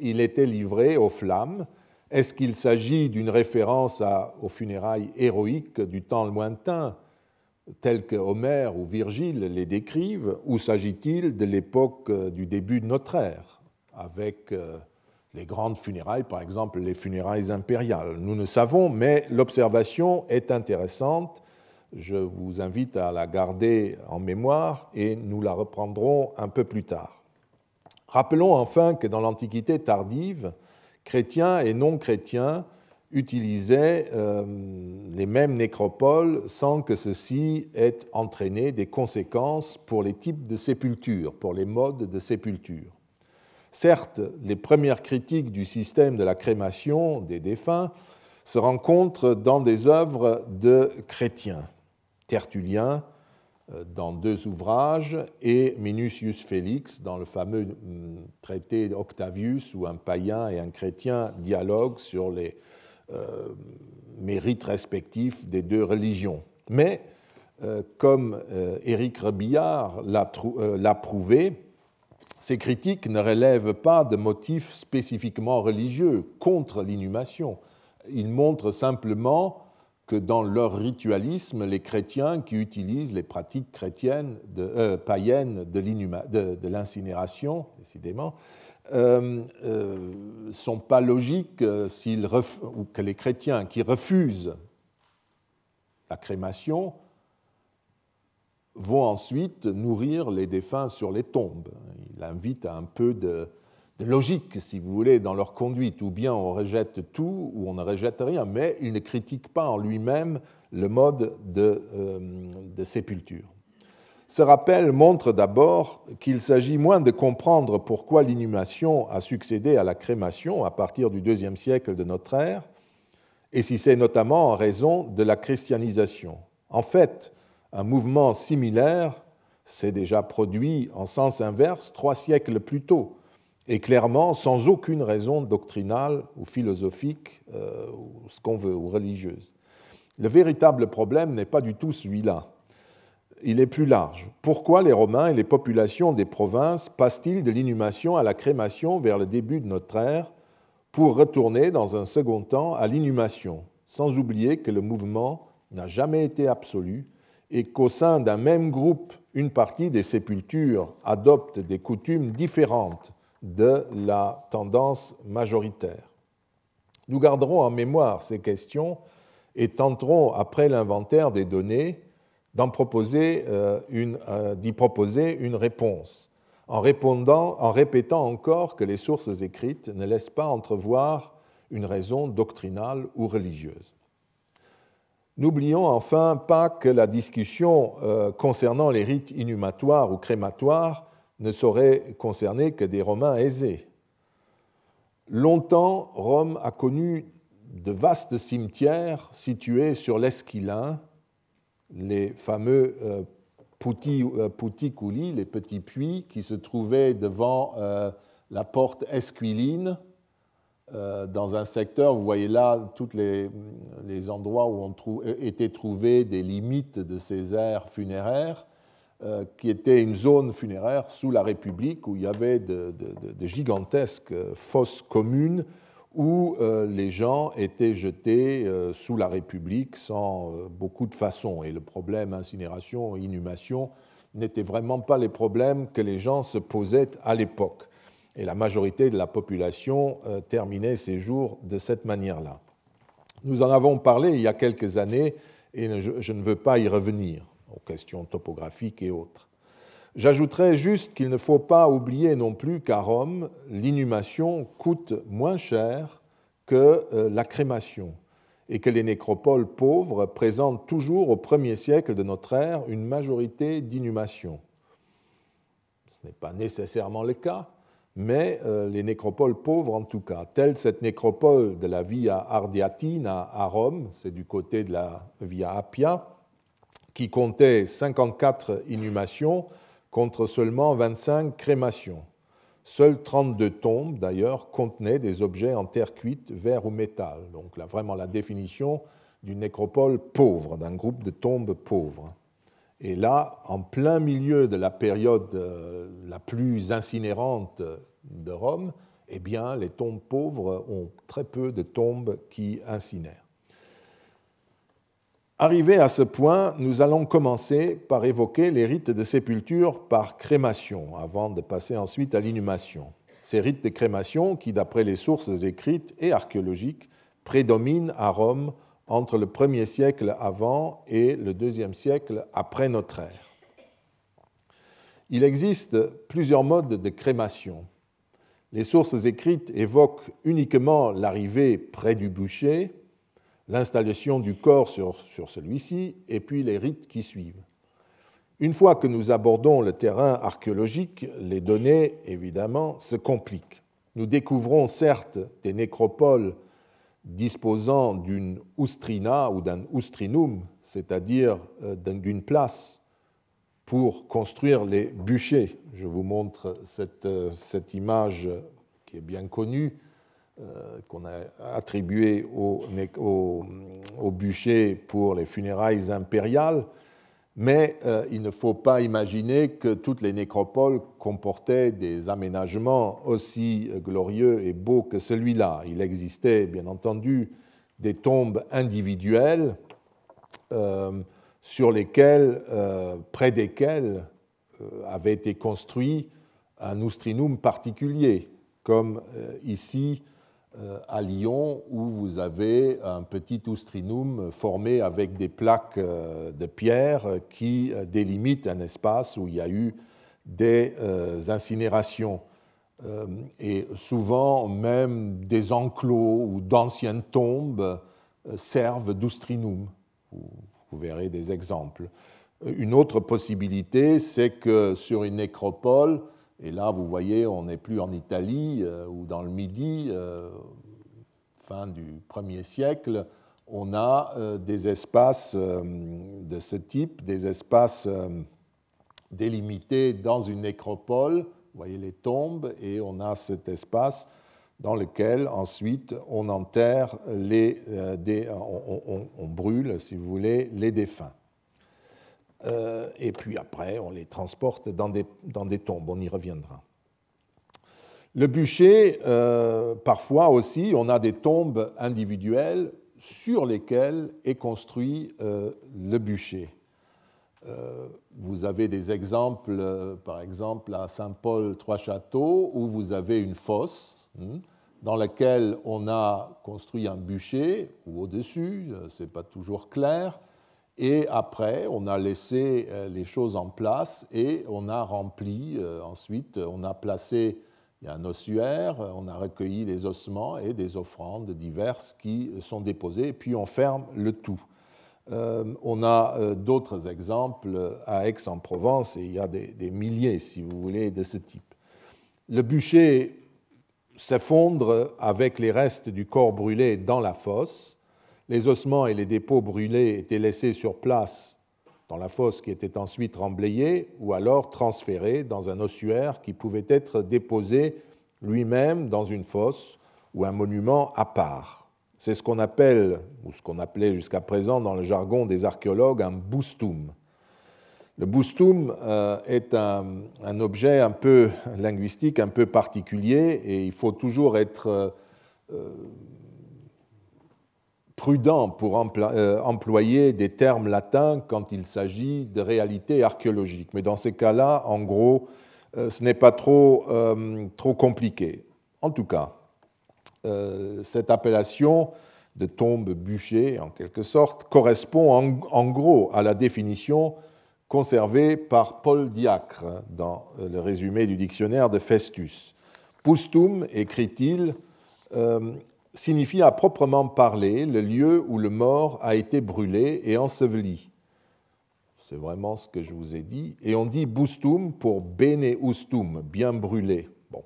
il était livré aux flammes. Est-ce qu'il s'agit d'une référence aux funérailles héroïques du temps lointain, telles que Homère ou Virgile les décrivent, ou s'agit-il de l'époque du début de notre ère, avec euh, les grandes funérailles, par exemple les funérailles impériales Nous ne savons, mais l'observation est intéressante. Je vous invite à la garder en mémoire et nous la reprendrons un peu plus tard. Rappelons enfin que dans l'Antiquité tardive, chrétiens et non-chrétiens utilisaient euh, les mêmes nécropoles sans que ceci ait entraîné des conséquences pour les types de sépultures, pour les modes de sépulture. Certes, les premières critiques du système de la crémation des défunts se rencontrent dans des œuvres de chrétiens, Tertullien euh, dans deux ouvrages et Minucius Félix dans le fameux hum, traité d'Octavius où un païen et un chrétien dialoguent sur les euh, mérites respectifs des deux religions. Mais, euh, comme Éric Rebillard l'a prouvé, ces critiques ne relèvent pas de motifs spécifiquement religieux contre l'inhumation. Ils montrent simplement que dans leur ritualisme, les chrétiens qui utilisent les pratiques chrétiennes euh, païennes de l'incinération, décidément, euh, euh, sont pas logiques s'ils ou que les chrétiens qui refusent la crémation vont ensuite nourrir les défunts sur les tombes. Il invite à un peu de, logique, si vous voulez, dans leur conduite. Ou bien on rejette tout, ou on ne rejette rien, mais il ne critique pas en lui-même le mode de, euh, de sépulture. Ce rappel montre d'abord qu'il s'agit moins de comprendre pourquoi l'inhumation a succédé à la crémation à partir du deuxième siècle de notre ère, et si c'est notamment en raison de la christianisation. En fait, un mouvement similaire s'est déjà produit en sens inverse trois siècles plus tôt, et clairement sans aucune raison doctrinale ou philosophique, euh, ou ce qu'on veut, ou religieuse. Le véritable problème n'est pas du tout celui-là. Il est plus large. Pourquoi les Romains et les populations des provinces passent-ils de l'inhumation à la crémation vers le début de notre ère pour retourner dans un second temps à l'inhumation, sans oublier que le mouvement n'a jamais été absolu et qu'au sein d'un même groupe, une partie des sépultures adopte des coutumes différentes de la tendance majoritaire. Nous garderons en mémoire ces questions et tenterons, après l'inventaire des données, d'y proposer, euh, une, euh, proposer une réponse, en répétant encore que les sources écrites ne laissent pas entrevoir une raison doctrinale ou religieuse. N'oublions enfin pas que la discussion euh, concernant les rites inhumatoires ou crématoires ne saurait concerner que des Romains aisés. Longtemps, Rome a connu de vastes cimetières situés sur l'Esquilin, les fameux euh, euh, les petits puits qui se trouvaient devant la porte esquiline euh, dans un secteur, vous voyez là tous les, endroits où ont été trouvées des limites de ces aires funéraires, euh, qui était une zone funéraire sous la République où il y avait de, gigantesques fosses communes où euh, les gens étaient jetés sous la République sans beaucoup de façons. Et le problème incinération, inhumation n'étaient vraiment pas les problèmes que les gens se posaient à l'époque et la majorité de la population euh, terminait ses jours de cette manière-là. Nous en avons parlé il y a quelques années et je ne veux pas y revenir aux questions topographiques et autres. J'ajouterai juste qu'il ne faut pas oublier non plus qu'à Rome, l'inhumation coûte moins cher que euh, la crémation et que les nécropoles pauvres présentent toujours au premier siècle de notre ère une majorité d'inhumations. Ce n'est pas nécessairement le cas, mais euh, les nécropoles pauvres en tout cas, telle cette nécropole de la Via Ardiatina à Rome, c'est du côté de la Via Appia, qui comptait 54 inhumations contre seulement 25 crémations. Seules 32 tombes, d'ailleurs, contenaient des objets en terre cuite, verre ou métal. Donc là, vraiment la définition d'une nécropole pauvre, d'un groupe de tombes pauvres. Et là, en plein milieu de la période euh, la plus incinérante de Rome, eh bien, les tombes pauvres ont très peu de tombes qui incinèrent. Arrivé à ce point, nous allons commencer par évoquer les rites de sépulture par crémation, avant de passer ensuite à l'inhumation. Ces rites de crémation qui, d'après les sources écrites et archéologiques, prédominent à Rome entre le 1er siècle avant et le 2e siècle après notre ère. Il existe plusieurs modes de crémation. Les sources écrites évoquent uniquement l'arrivée près du bûcher, l'installation du corps sur, celui-ci, et puis les rites qui suivent. Une fois que nous abordons le terrain archéologique, les données, évidemment, se compliquent. Nous découvrons certes des nécropoles disposant d'une oustrina ou d'un oustrinum, c'est-à-dire euh, d'une place pour construire les bûchers. Je vous montre cette, euh, image qui est bien connue, qu'on a attribuée au, au, bûcher pour les funérailles impériales mais euh, il ne faut pas imaginer que toutes les nécropoles comportaient des aménagements aussi glorieux et beaux que celui-là. Il existait bien entendu des tombes individuelles euh, sur lesquelles, euh, près desquelles avait été construit un oustrinum particulier, comme ici euh, à Lyon où vous avez un petit oustrinum formé avec des plaques euh, de pierre qui euh, délimitent un espace où il y a eu des incinérations et souvent même des enclos ou d'anciennes tombes servent d'oustrinum. Vous verrez des exemples. Une autre possibilité, c'est que sur une nécropole, et là, vous voyez, on n'est plus en Italie euh, ou dans le Midi, euh, fin du 1er siècle, on a euh, des espaces de ce type, des espaces délimités dans une nécropole. Vous voyez les tombes, et on a cet espace dans lequel ensuite on enterre les, on, brûle, si vous voulez, les défunts. Euh, et puis après, on les transporte dans des, dans des tombes, on y reviendra. Le bûcher, euh, parfois aussi, on a des tombes individuelles sur lesquelles est construit euh, le bûcher. vous avez des exemples, par exemple à Saint-Paul-Trois-Châteaux, où vous avez une fosse hmm, dans laquelle on a construit un bûcher, ou au-dessus, ce n'est pas toujours clair, et après, on a laissé euh, les choses en place et on a rempli, euh, ensuite, on a placé, un ossuaire, on a recueilli les ossements et des offrandes diverses qui sont déposées, et puis on ferme le tout. Euh, on a d'autres exemples à Aix-en-Provence, et il y a des, milliers, si vous voulez, de ce type. Le bûcher s'effondre avec les restes du corps brûlé dans la fosse, les ossements et les dépôts brûlés étaient laissés sur place dans la fosse qui était ensuite remblayée ou alors transférés dans un ossuaire qui pouvait être déposé lui-même dans une fosse ou un monument à part. C'est ce qu'on appelle, ou ce qu'on appelait jusqu'à présent dans le jargon des archéologues, un boustum. Le boustum euh, est un, objet un peu linguistique, un peu particulier, et il faut toujours être euh, prudent pour euh, employer des termes latins quand il s'agit de réalités archéologiques. Mais dans ces cas-là, en gros, euh, ce n'est pas trop, euh, trop compliqué. En tout cas, cette appellation de tombe bûcher, en quelque sorte, correspond en, gros à la définition conservée par Paul Diacre dans le résumé du dictionnaire de Festus. Pustum, écrit-il, signifie à proprement parler le lieu où le mort a été brûlé et enseveli. C'est vraiment ce que je vous ai dit. Et on dit bustum pour bene ustum, bien brûlé. Bon.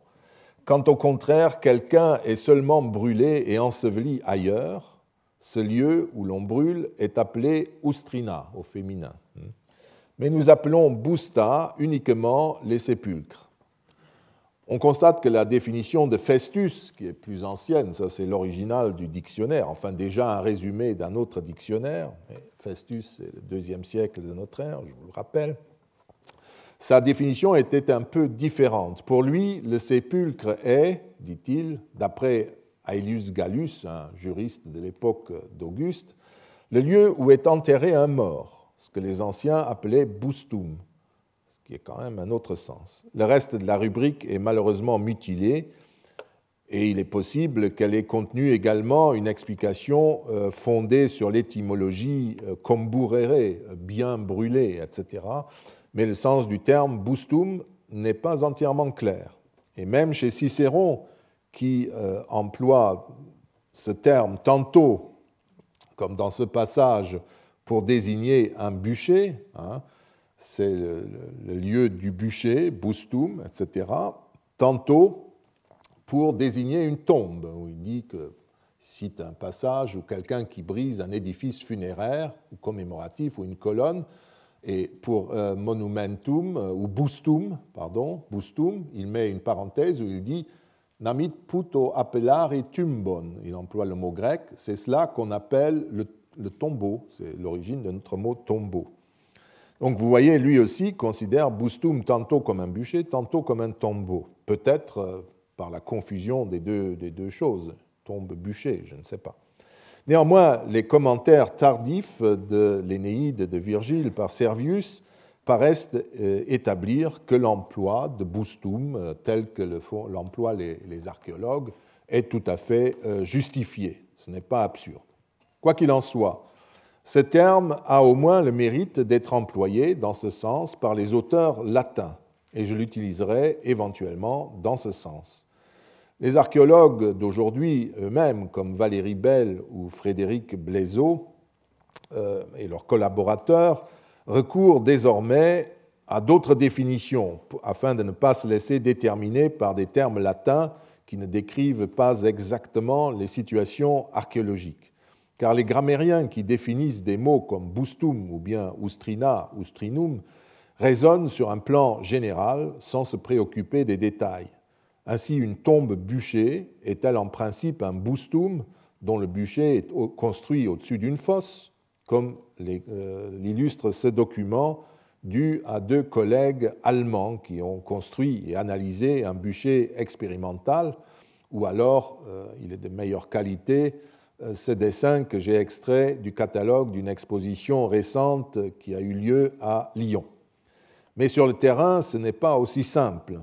Quand au contraire quelqu'un est seulement brûlé et enseveli ailleurs, ce lieu où l'on brûle est appelé ustrina au féminin. Mais nous appelons busta uniquement les sépulcres. On constate que la définition de Festus, qui est plus ancienne, ça c'est l'original du dictionnaire, enfin déjà un résumé d'un autre dictionnaire, Festus c'est le deuxième siècle de notre ère, je vous le rappelle, sa définition était un peu différente. Pour lui, le sépulcre est, dit-il, d'après Aelius Gallus, un juriste de l'époque d'Auguste, le lieu où est enterré un mort, ce que les anciens appelaient bustum, est quand même un autre sens. Le reste de la rubrique est malheureusement mutilé et il est possible qu'elle ait contenu également une explication euh, fondée sur l'étymologie euh, comburere, bien brûlé, etc. Mais le sens du terme bustum n'est pas entièrement clair. Et même chez Cicéron, qui euh, emploie ce terme tantôt, comme dans ce passage, pour désigner un bûcher, hein, c'est le, lieu du bûcher, bustum, etc. Tantôt pour désigner une tombe, où il dit que cite un passage ou quelqu'un qui brise un édifice funéraire ou commémoratif ou une colonne, et pour euh, monumentum euh, ou bustum, pardon, bustum, il met une parenthèse où il dit namit puto appellare tumbon. Il emploie le mot grec. C'est cela qu'on appelle le, le tombeau. C'est l'origine de notre mot tombeau. Donc vous voyez, lui aussi considère bustum tantôt comme un bûcher, tantôt comme un tombeau. Peut-être euh, par la confusion des deux, des deux choses, tombe-bûcher, je ne sais pas. Néanmoins, les commentaires tardifs de l'Énéide de Virgile par Servius paraissent euh, établir que l'emploi de bustum, euh, tel que l'emploient les, archéologues, est tout à fait justifié. Ce n'est pas absurde. Quoi qu'il en soit, ce terme a au moins le mérite d'être employé dans ce sens par les auteurs latins, et je l'utiliserai éventuellement dans ce sens. Les archéologues d'aujourd'hui eux-mêmes, comme Valérie Bell ou Frédéric Blaiseau euh, et leurs collaborateurs, recourent désormais à d'autres définitions afin de ne pas se laisser déterminer par des termes latins qui ne décrivent pas exactement les situations archéologiques. Car les grammairiens qui définissent des mots comme bustum ou bien ustrina, ustrinum, raisonnent sur un plan général sans se préoccuper des détails. Ainsi, une tombe bûchée est-elle en principe un bustum dont le bûcher est construit au-dessus d'une fosse, comme euh, l'illustre ce document dû à deux collègues allemands qui ont construit et analysé un bûcher expérimental, ou alors, euh, il est de meilleure qualité, ce dessin que j'ai extrait du catalogue d'une exposition récente qui a eu lieu à Lyon. Mais sur le terrain, ce n'est pas aussi simple.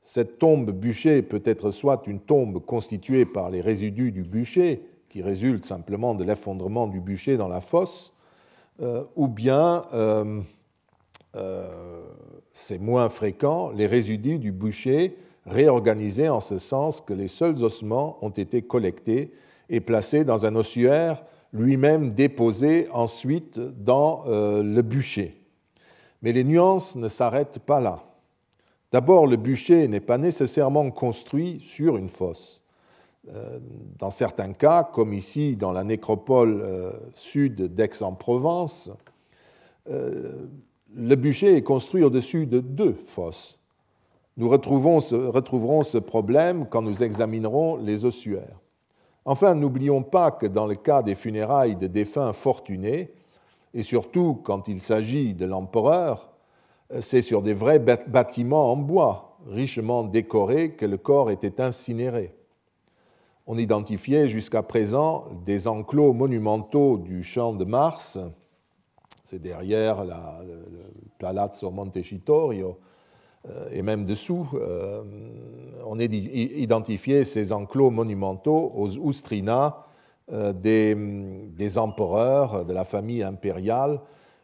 Cette tombe bûcher peut être soit une tombe constituée par les résidus du bûcher, qui résulte simplement de l'effondrement du bûcher dans la fosse, euh, ou bien, euh, euh, c'est moins fréquent, les résidus du bûcher réorganisés en ce sens que les seuls ossements ont été collectés et placés dans un ossuaire lui-même déposé ensuite dans le bûcher. Mais les nuances ne s'arrêtent pas là. D'abord, le bûcher n'est pas nécessairement construit sur une fosse. Euh, dans certains cas, comme ici dans la nécropole euh, sud d'Aix-en-Provence, euh, le bûcher est construit au-dessus de deux fosses. Nous retrouverons ce problème quand nous examinerons les ossuaires. Enfin, n'oublions pas que dans le cas des funérailles de défunts fortunés, et surtout quand il s'agit de l'empereur, c'est sur des vrais bâtiments en bois, richement décorés, que le corps était incinéré. On identifiait jusqu'à présent des enclos monumentaux du champ de Mars, c'est derrière le Palazzo Montecitorio, euh, et même dessous, euh, on identifiait ces enclos monumentaux aux Oustrina euh, des, empereurs de la famille impériale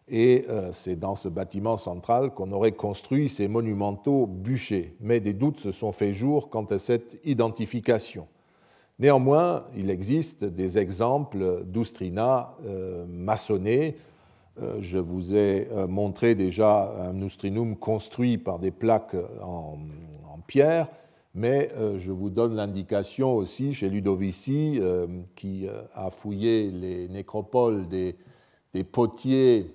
et euh, c'est dans ce bâtiment central qu'on aurait construit ces monumentaux bûchers. Mais des doutes se sont fait jour quant à cette identification. Néanmoins, il existe des exemples d'ustrina euh, maçonnés. Euh, je vous ai montré déjà un ustrinum construit par des plaques en, pierre, mais je vous donne l'indication aussi chez Ludovici, qui a fouillé les nécropoles des, potiers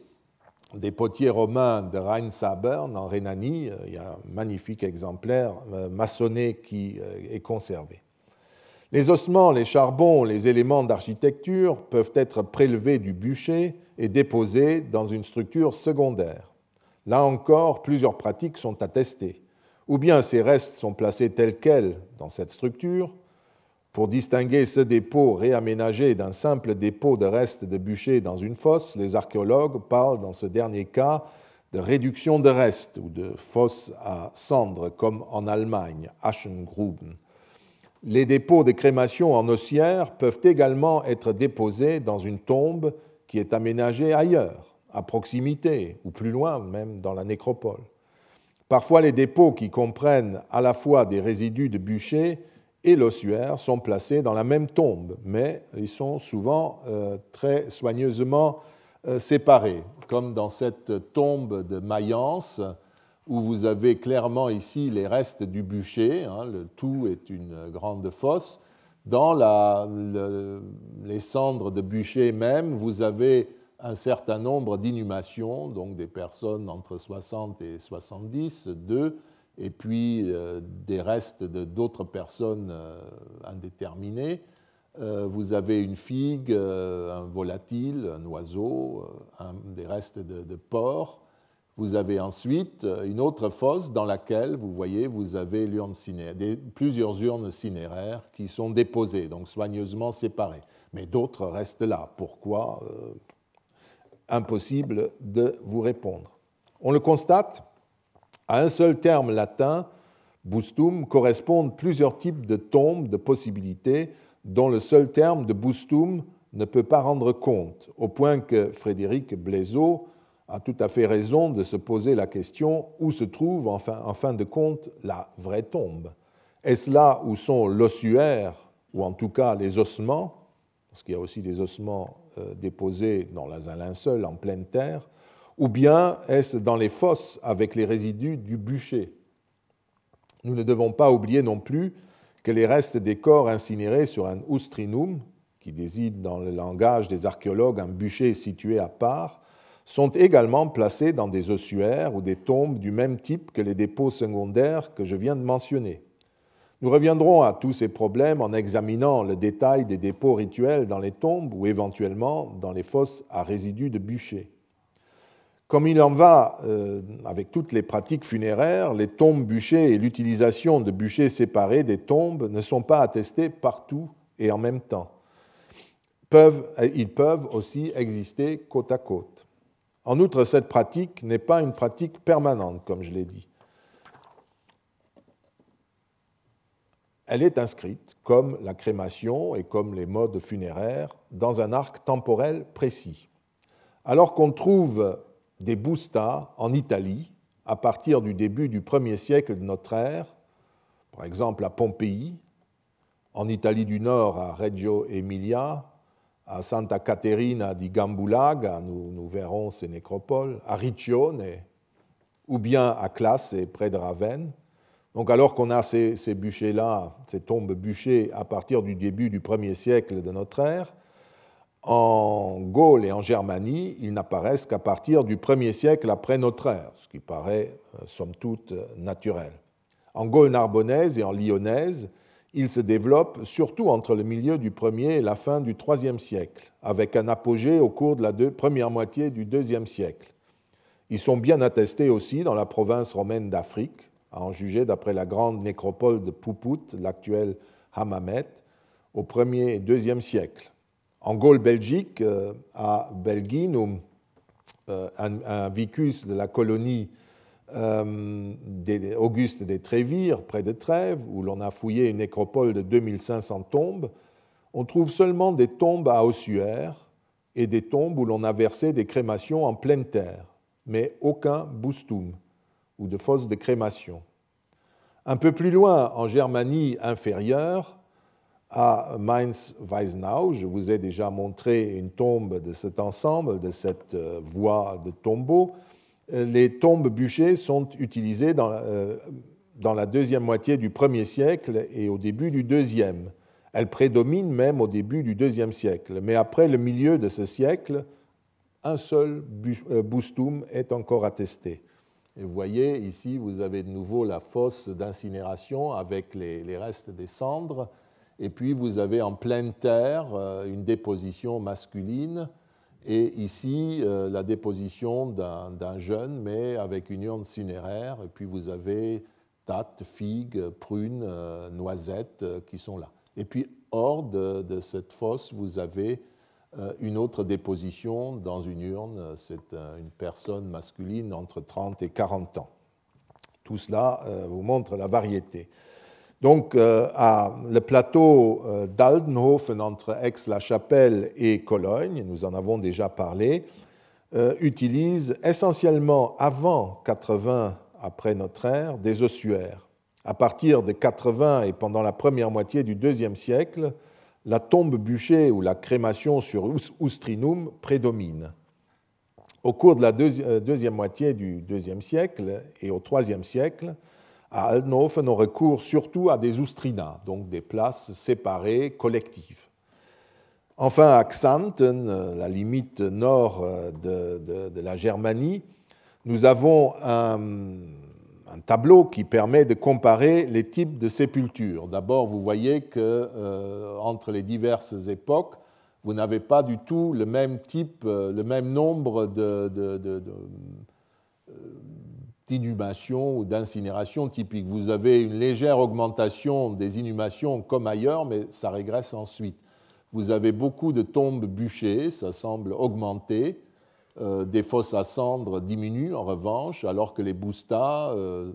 des potiers romains de Rheinsabern en Rhénanie. Euh, il y a un magnifique exemplaire euh, maçonné qui euh, est conservé. Les ossements, les charbons, les éléments d'architecture peuvent être prélevés du bûcher et déposés dans une structure secondaire. Là encore, plusieurs pratiques sont attestées. Ou bien ces restes sont placés tels quels dans cette structure, pour distinguer ce dépôt réaménagé d'un simple dépôt de restes de bûcher dans une fosse, les archéologues parlent dans ce dernier cas de réduction de restes ou de fosse à cendres, comme en Allemagne, Aschengruben. Les dépôts de crémation en ossuaire peuvent également être déposés dans une tombe qui est aménagée ailleurs, à proximité ou plus loin même dans la nécropole. Parfois, les dépôts qui comprennent à la fois des résidus de bûcher et l'ossuaire sont placés dans la même tombe, mais ils sont souvent euh, très soigneusement euh, séparés. comme dans cette tombe de Mayence, où vous avez clairement ici les restes du bûcher, hein, le tout est une grande fosse. Dans les cendres de bûcher même, vous avez un certain nombre d'inhumations, donc des personnes entre 60 et 70, deux, et puis euh, des restes d'autres personnes euh, indéterminées. Euh, vous avez une figue, un volatile, un oiseau, des restes de, porc. Vous avez ensuite une autre fosse dans laquelle, vous voyez, vous avez plusieurs urnes cinéraires qui sont déposées, donc soigneusement séparées. Mais d'autres restent là. Pourquoi Impossible de vous répondre. On le constate, à un seul terme latin, bustum, correspondent plusieurs types de tombes de possibilités dont le seul terme de bustum ne peut pas rendre compte, au point que Frédéric Blaiseau a tout à fait raison de se poser la question où se trouve en fin, en fin de compte la vraie tombe? Est-ce là où sont l'ossuaire, ou en tout cas les ossements, parce qu'il y a aussi des ossements euh, déposés dans un linceul en pleine terre, ou bien est-ce dans les fosses avec les résidus du bûcher? Nous ne devons pas oublier non plus que les restes des corps incinérés sur un ustrinum, qui désigne dans le langage des archéologues un bûcher situé à part, sont également placés dans des ossuaires ou des tombes du même type que les dépôts secondaires que je viens de mentionner. Nous reviendrons à tous ces problèmes en examinant le détail des dépôts rituels dans les tombes ou éventuellement dans les fosses à résidus de bûcher. Comme il en va euh, avec toutes les pratiques funéraires, les tombes bûchées et l'utilisation de bûchers séparés des tombes ne sont pas attestées partout et en même temps. ils peuvent aussi exister côte à côte. En outre, cette pratique n'est pas une pratique permanente, comme je l'ai dit. Elle est inscrite, comme la crémation et comme les modes funéraires, dans un arc temporel précis. Alors qu'on trouve des bustas en Italie à partir du début du 1er siècle de notre ère, par exemple à Pompéi, en Italie du Nord à Reggio Emilia, à Santa Caterina di Gambulaga, nous, verrons ces nécropoles, à Riccione, ou bien à Classe, près de Ravenne. Donc alors qu'on a ces, bûchers-là, ces tombes bûchées à partir du début du 1er siècle de notre ère, en Gaule et en Germanie, ils n'apparaissent qu'à partir du 1er siècle après notre ère, ce qui paraît euh, somme toute naturel. En Gaule narbonnaise et en lyonnaise, ils se développent surtout entre le milieu du 1er et la fin du 3e siècle, avec un apogée au cours de la première moitié du 2e siècle. Ils sont bien attestés aussi dans la province romaine d'Afrique, à en juger d'après la grande nécropole de Puput, l'actuel Hammamet, au 1er et 2e siècle. En Gaule belgique, euh, à Belginum, euh, un, vicus de la colonie euh, d'Auguste des Trévires, près de Trèves, où l'on a fouillé une nécropole de 2500 tombes, on trouve seulement des tombes à ossuaires et des tombes où l'on a versé des crémations en pleine terre, mais aucun boustum ou de fosse de crémation. Un peu plus loin, en Germanie inférieure, à Mainz-Weisenau. Je vous ai déjà montré une tombe de cet ensemble, de cette euh, voie de tombeau. Euh, les tombes bûchées sont utilisées dans, euh, la deuxième moitié du premier siècle et au début du deuxième. Elles prédominent même au début du deuxième siècle. Mais après le milieu de ce siècle, un seul bustum est encore attesté. Et vous voyez, ici, vous avez de nouveau la fosse d'incinération avec les, les restes des cendres et puis vous avez en pleine terre euh, une déposition masculine, et ici euh, la déposition d'un jeune, mais avec une urne cinéraire, et puis vous avez tates, figues, prunes, euh, noisettes qui sont là. Et puis hors de, de cette fosse, vous avez une autre déposition dans une urne, c'est une personne masculine entre 30 et 40 ans. Tout cela vous montre la variété. Donc, euh, le plateau euh, d'Aldenhofen entre Aix-la-Chapelle et Cologne, nous en avons déjà parlé, euh, utilise essentiellement avant 80 après notre ère des ossuaires. À partir de 80 et pendant la première moitié du deuxième siècle, la tombe bûchée ou la crémation sur ustrinum prédomine. Au cours de la deuxième moitié du deuxième siècle et au troisième siècle, à Aldenhofen, on recourt surtout à des oustrinas, donc des places séparées, collectives. Enfin, à Xanten, la limite nord de, la Germanie, nous avons un, tableau qui permet de comparer les types de sépultures. D'abord, vous voyez que euh, entre les diverses époques, vous n'avez pas du tout le même type, euh, le même nombre de, d'inhumation ou d'incinération typique. Vous avez une légère augmentation des inhumations comme ailleurs, mais ça régresse ensuite. Vous avez beaucoup de tombes bûchées, ça semble augmenter. Euh, des fosses à cendres diminuent en revanche, alors que les boustas euh,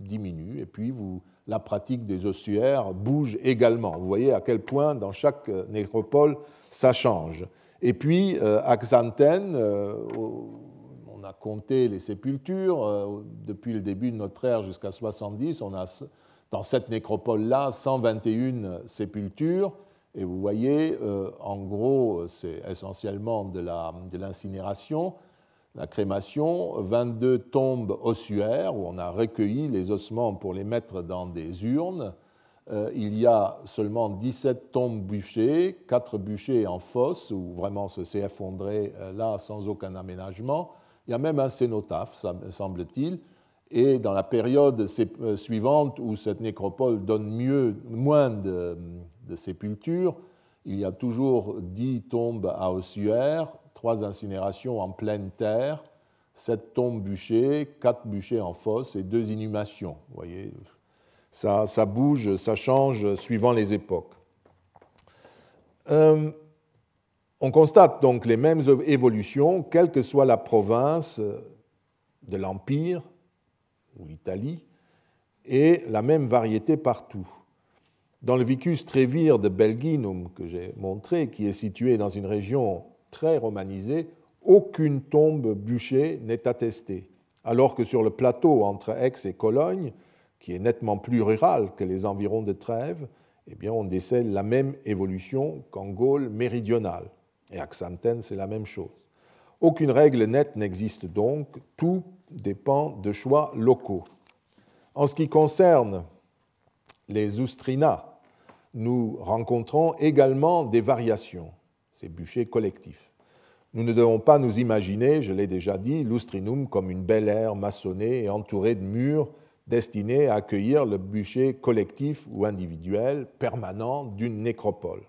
diminuent. Et puis la pratique des ossuaires bouge également. Vous voyez à quel point dans chaque euh, nécropole ça change. Et puis à Xanten, on a compté les sépultures. Euh, depuis le début de notre ère jusqu'à 70, on a dans cette nécropole-là 121 sépultures. Et vous voyez, euh, en gros, c'est essentiellement de l'incinération, la, crémation, 22 tombes ossuaires où on a recueilli les ossements pour les mettre dans des urnes. Euh, il y a seulement 17 tombes bûchées, 4 bûchées en fosse où vraiment ce s'est effondré là sans aucun aménagement. Il y a même un cénotaphe, semble-t-il. Et dans la période euh, suivante où cette nécropole donne moins de, sépultures, il y a toujours dix tombes à ossuaires, trois incinérations en pleine terre, sept tombes bûchées, quatre bûchées en fosse et deux inhumations. Vous voyez, ça, ça bouge, ça change suivant les époques. Euh, on constate donc les mêmes évolutions, quelle que soit la province de l'Empire ou l'Italie, et la même variété partout. Dans le Vicus Trevir de Belginum que j'ai montré, qui est situé dans une région très romanisée, aucune tombe bûchée n'est attestée, alors que sur le plateau entre Aix et Cologne, qui est nettement plus rural que les environs de Trèves, eh on décèle la même évolution qu'en Gaule méridionale. Et à Xanten, c'est la même chose. Aucune règle nette n'existe donc, tout dépend de choix locaux. En ce qui concerne les oustrinas, nous rencontrons également des variations, ces bûchers collectifs. Nous ne devons pas nous imaginer, je l'ai déjà dit, l'oustrinum comme une belle aire maçonnée et entourée de murs destinés à accueillir le bûcher collectif ou individuel permanent d'une nécropole.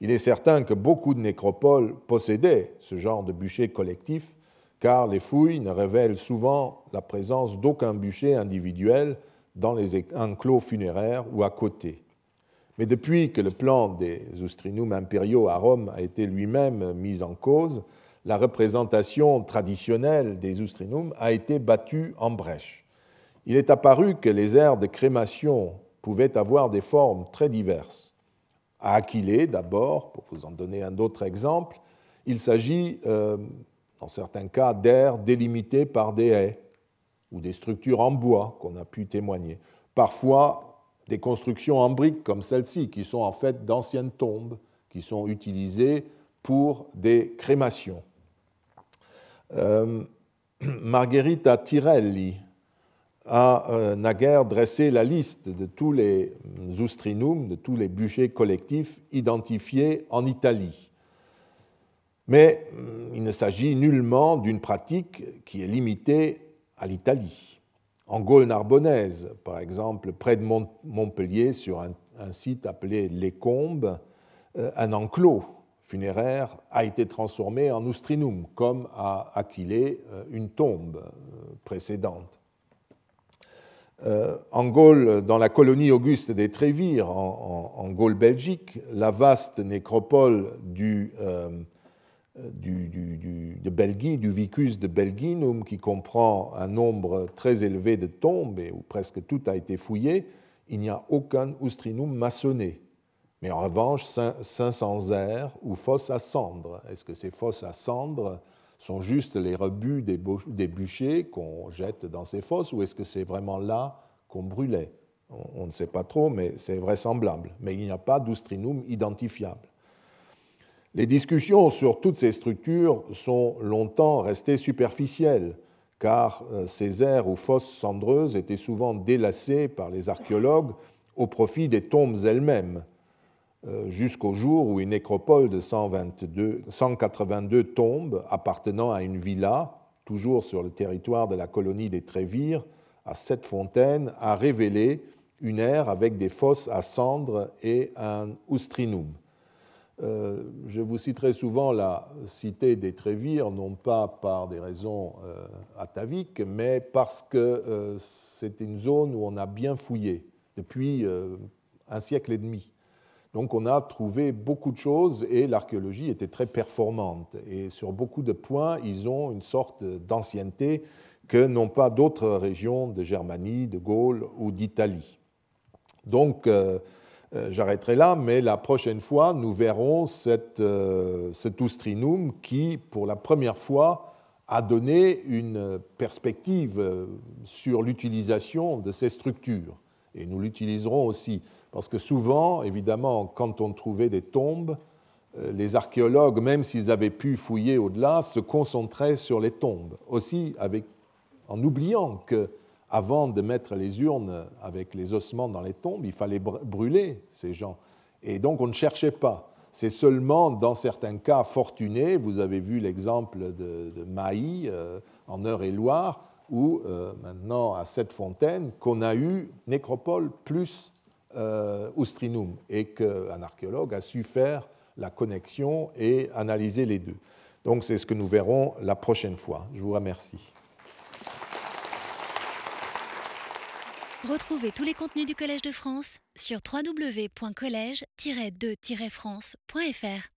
Il est certain que beaucoup de nécropoles possédaient ce genre de bûcher collectif, car les fouilles ne révèlent souvent la présence d'aucun bûcher individuel dans les enclos funéraires ou à côté. Mais depuis que le plan des Oustrinum impériaux à Rome a été lui-même mis en cause, la représentation traditionnelle des Oustrinum a été battue en brèche. Il est apparu que les aires de crémation pouvaient avoir des formes très diverses à Aquilée d'abord, pour vous en donner un autre exemple. Il s'agit, euh, dans certains cas, d'aires délimitées par des haies ou des structures en bois qu'on a pu témoigner. Parfois, des constructions en briques comme celle-ci, qui sont en fait d'anciennes tombes, qui sont utilisées pour des crémations. Euh, Margherita Tirelli, a euh, naguère dressé la liste de tous les zoustrinum, de tous les bûchers collectifs identifiés en Italie. Mais mm, il ne s'agit nullement d'une pratique qui est limitée à l'Italie. En Gaule narbonnaise, par exemple, près de Montpellier, sur un, site appelé Les Combes, euh, un enclos funéraire a été transformé en oustrinum, comme a Aquilée euh, une tombe précédente. Euh, en Gaule, dans la colonie auguste des Trévires, en, Gaule belgique, la vaste nécropole du, euh, de du Vicus de Belginum, qui comprend un nombre très élevé de tombes et où presque tout a été fouillé, il n'y a aucun oustrinum maçonné. Mais en revanche, 500 airs ou fosses à cendres. Est-ce que ces fosses à cendres sont juste les rebuts des bûchers qu'on jette dans ces fosses ou est-ce que c'est vraiment là qu'on brûlait? On, ne sait pas trop, mais c'est vraisemblable. Mais il n'y a pas d'oustrinum identifiable. Les discussions sur toutes ces structures sont longtemps restées superficielles, car euh, ces aires ou fosses cendreuses étaient souvent délacées par les archéologues au profit des tombes elles-mêmes, jusqu'au jour où une nécropole de 122, 182 tombes appartenant à une villa, toujours sur le territoire de la colonie des Trévires, à Sept-Fontaines, a révélé une aire avec des fosses à cendres et un oustrinum. Euh, je vous citerai souvent la cité des Trévires, non pas par des raisons euh, ataviques, mais parce que euh, c'est une zone où on a bien fouillé depuis un siècle et demi. Donc on a trouvé beaucoup de choses et l'archéologie était très performante. Et sur beaucoup de points, ils ont une sorte d'ancienneté que n'ont pas d'autres régions de Germanie, de Gaule ou d'Italie. Donc euh, j'arrêterai là, mais la prochaine fois, nous verrons euh, cet oustrinum qui, pour la première fois, a donné une perspective euh, sur l'utilisation de ces structures. Et nous l'utiliserons aussi, parce que souvent, évidemment, quand on trouvait des tombes, les archéologues, même s'ils avaient pu fouiller au-delà, se concentraient sur les tombes, aussi en oubliant que avant de mettre les urnes avec les ossements dans les tombes, il fallait brûler ces gens. Et donc on ne cherchait pas. C'est seulement dans certains cas fortunés, vous avez vu l'exemple de, de Maï euh, en Eure-et-Loire, ou euh, maintenant à Sept-Fontaines, qu'on a eu nécropole plus euh, et qu'un archéologue a su faire la connexion et analyser les deux. Donc c'est ce que nous verrons la prochaine fois. Je vous remercie. Retrouvez tous les contenus du Collège de France sur www.colège-2-france.fr.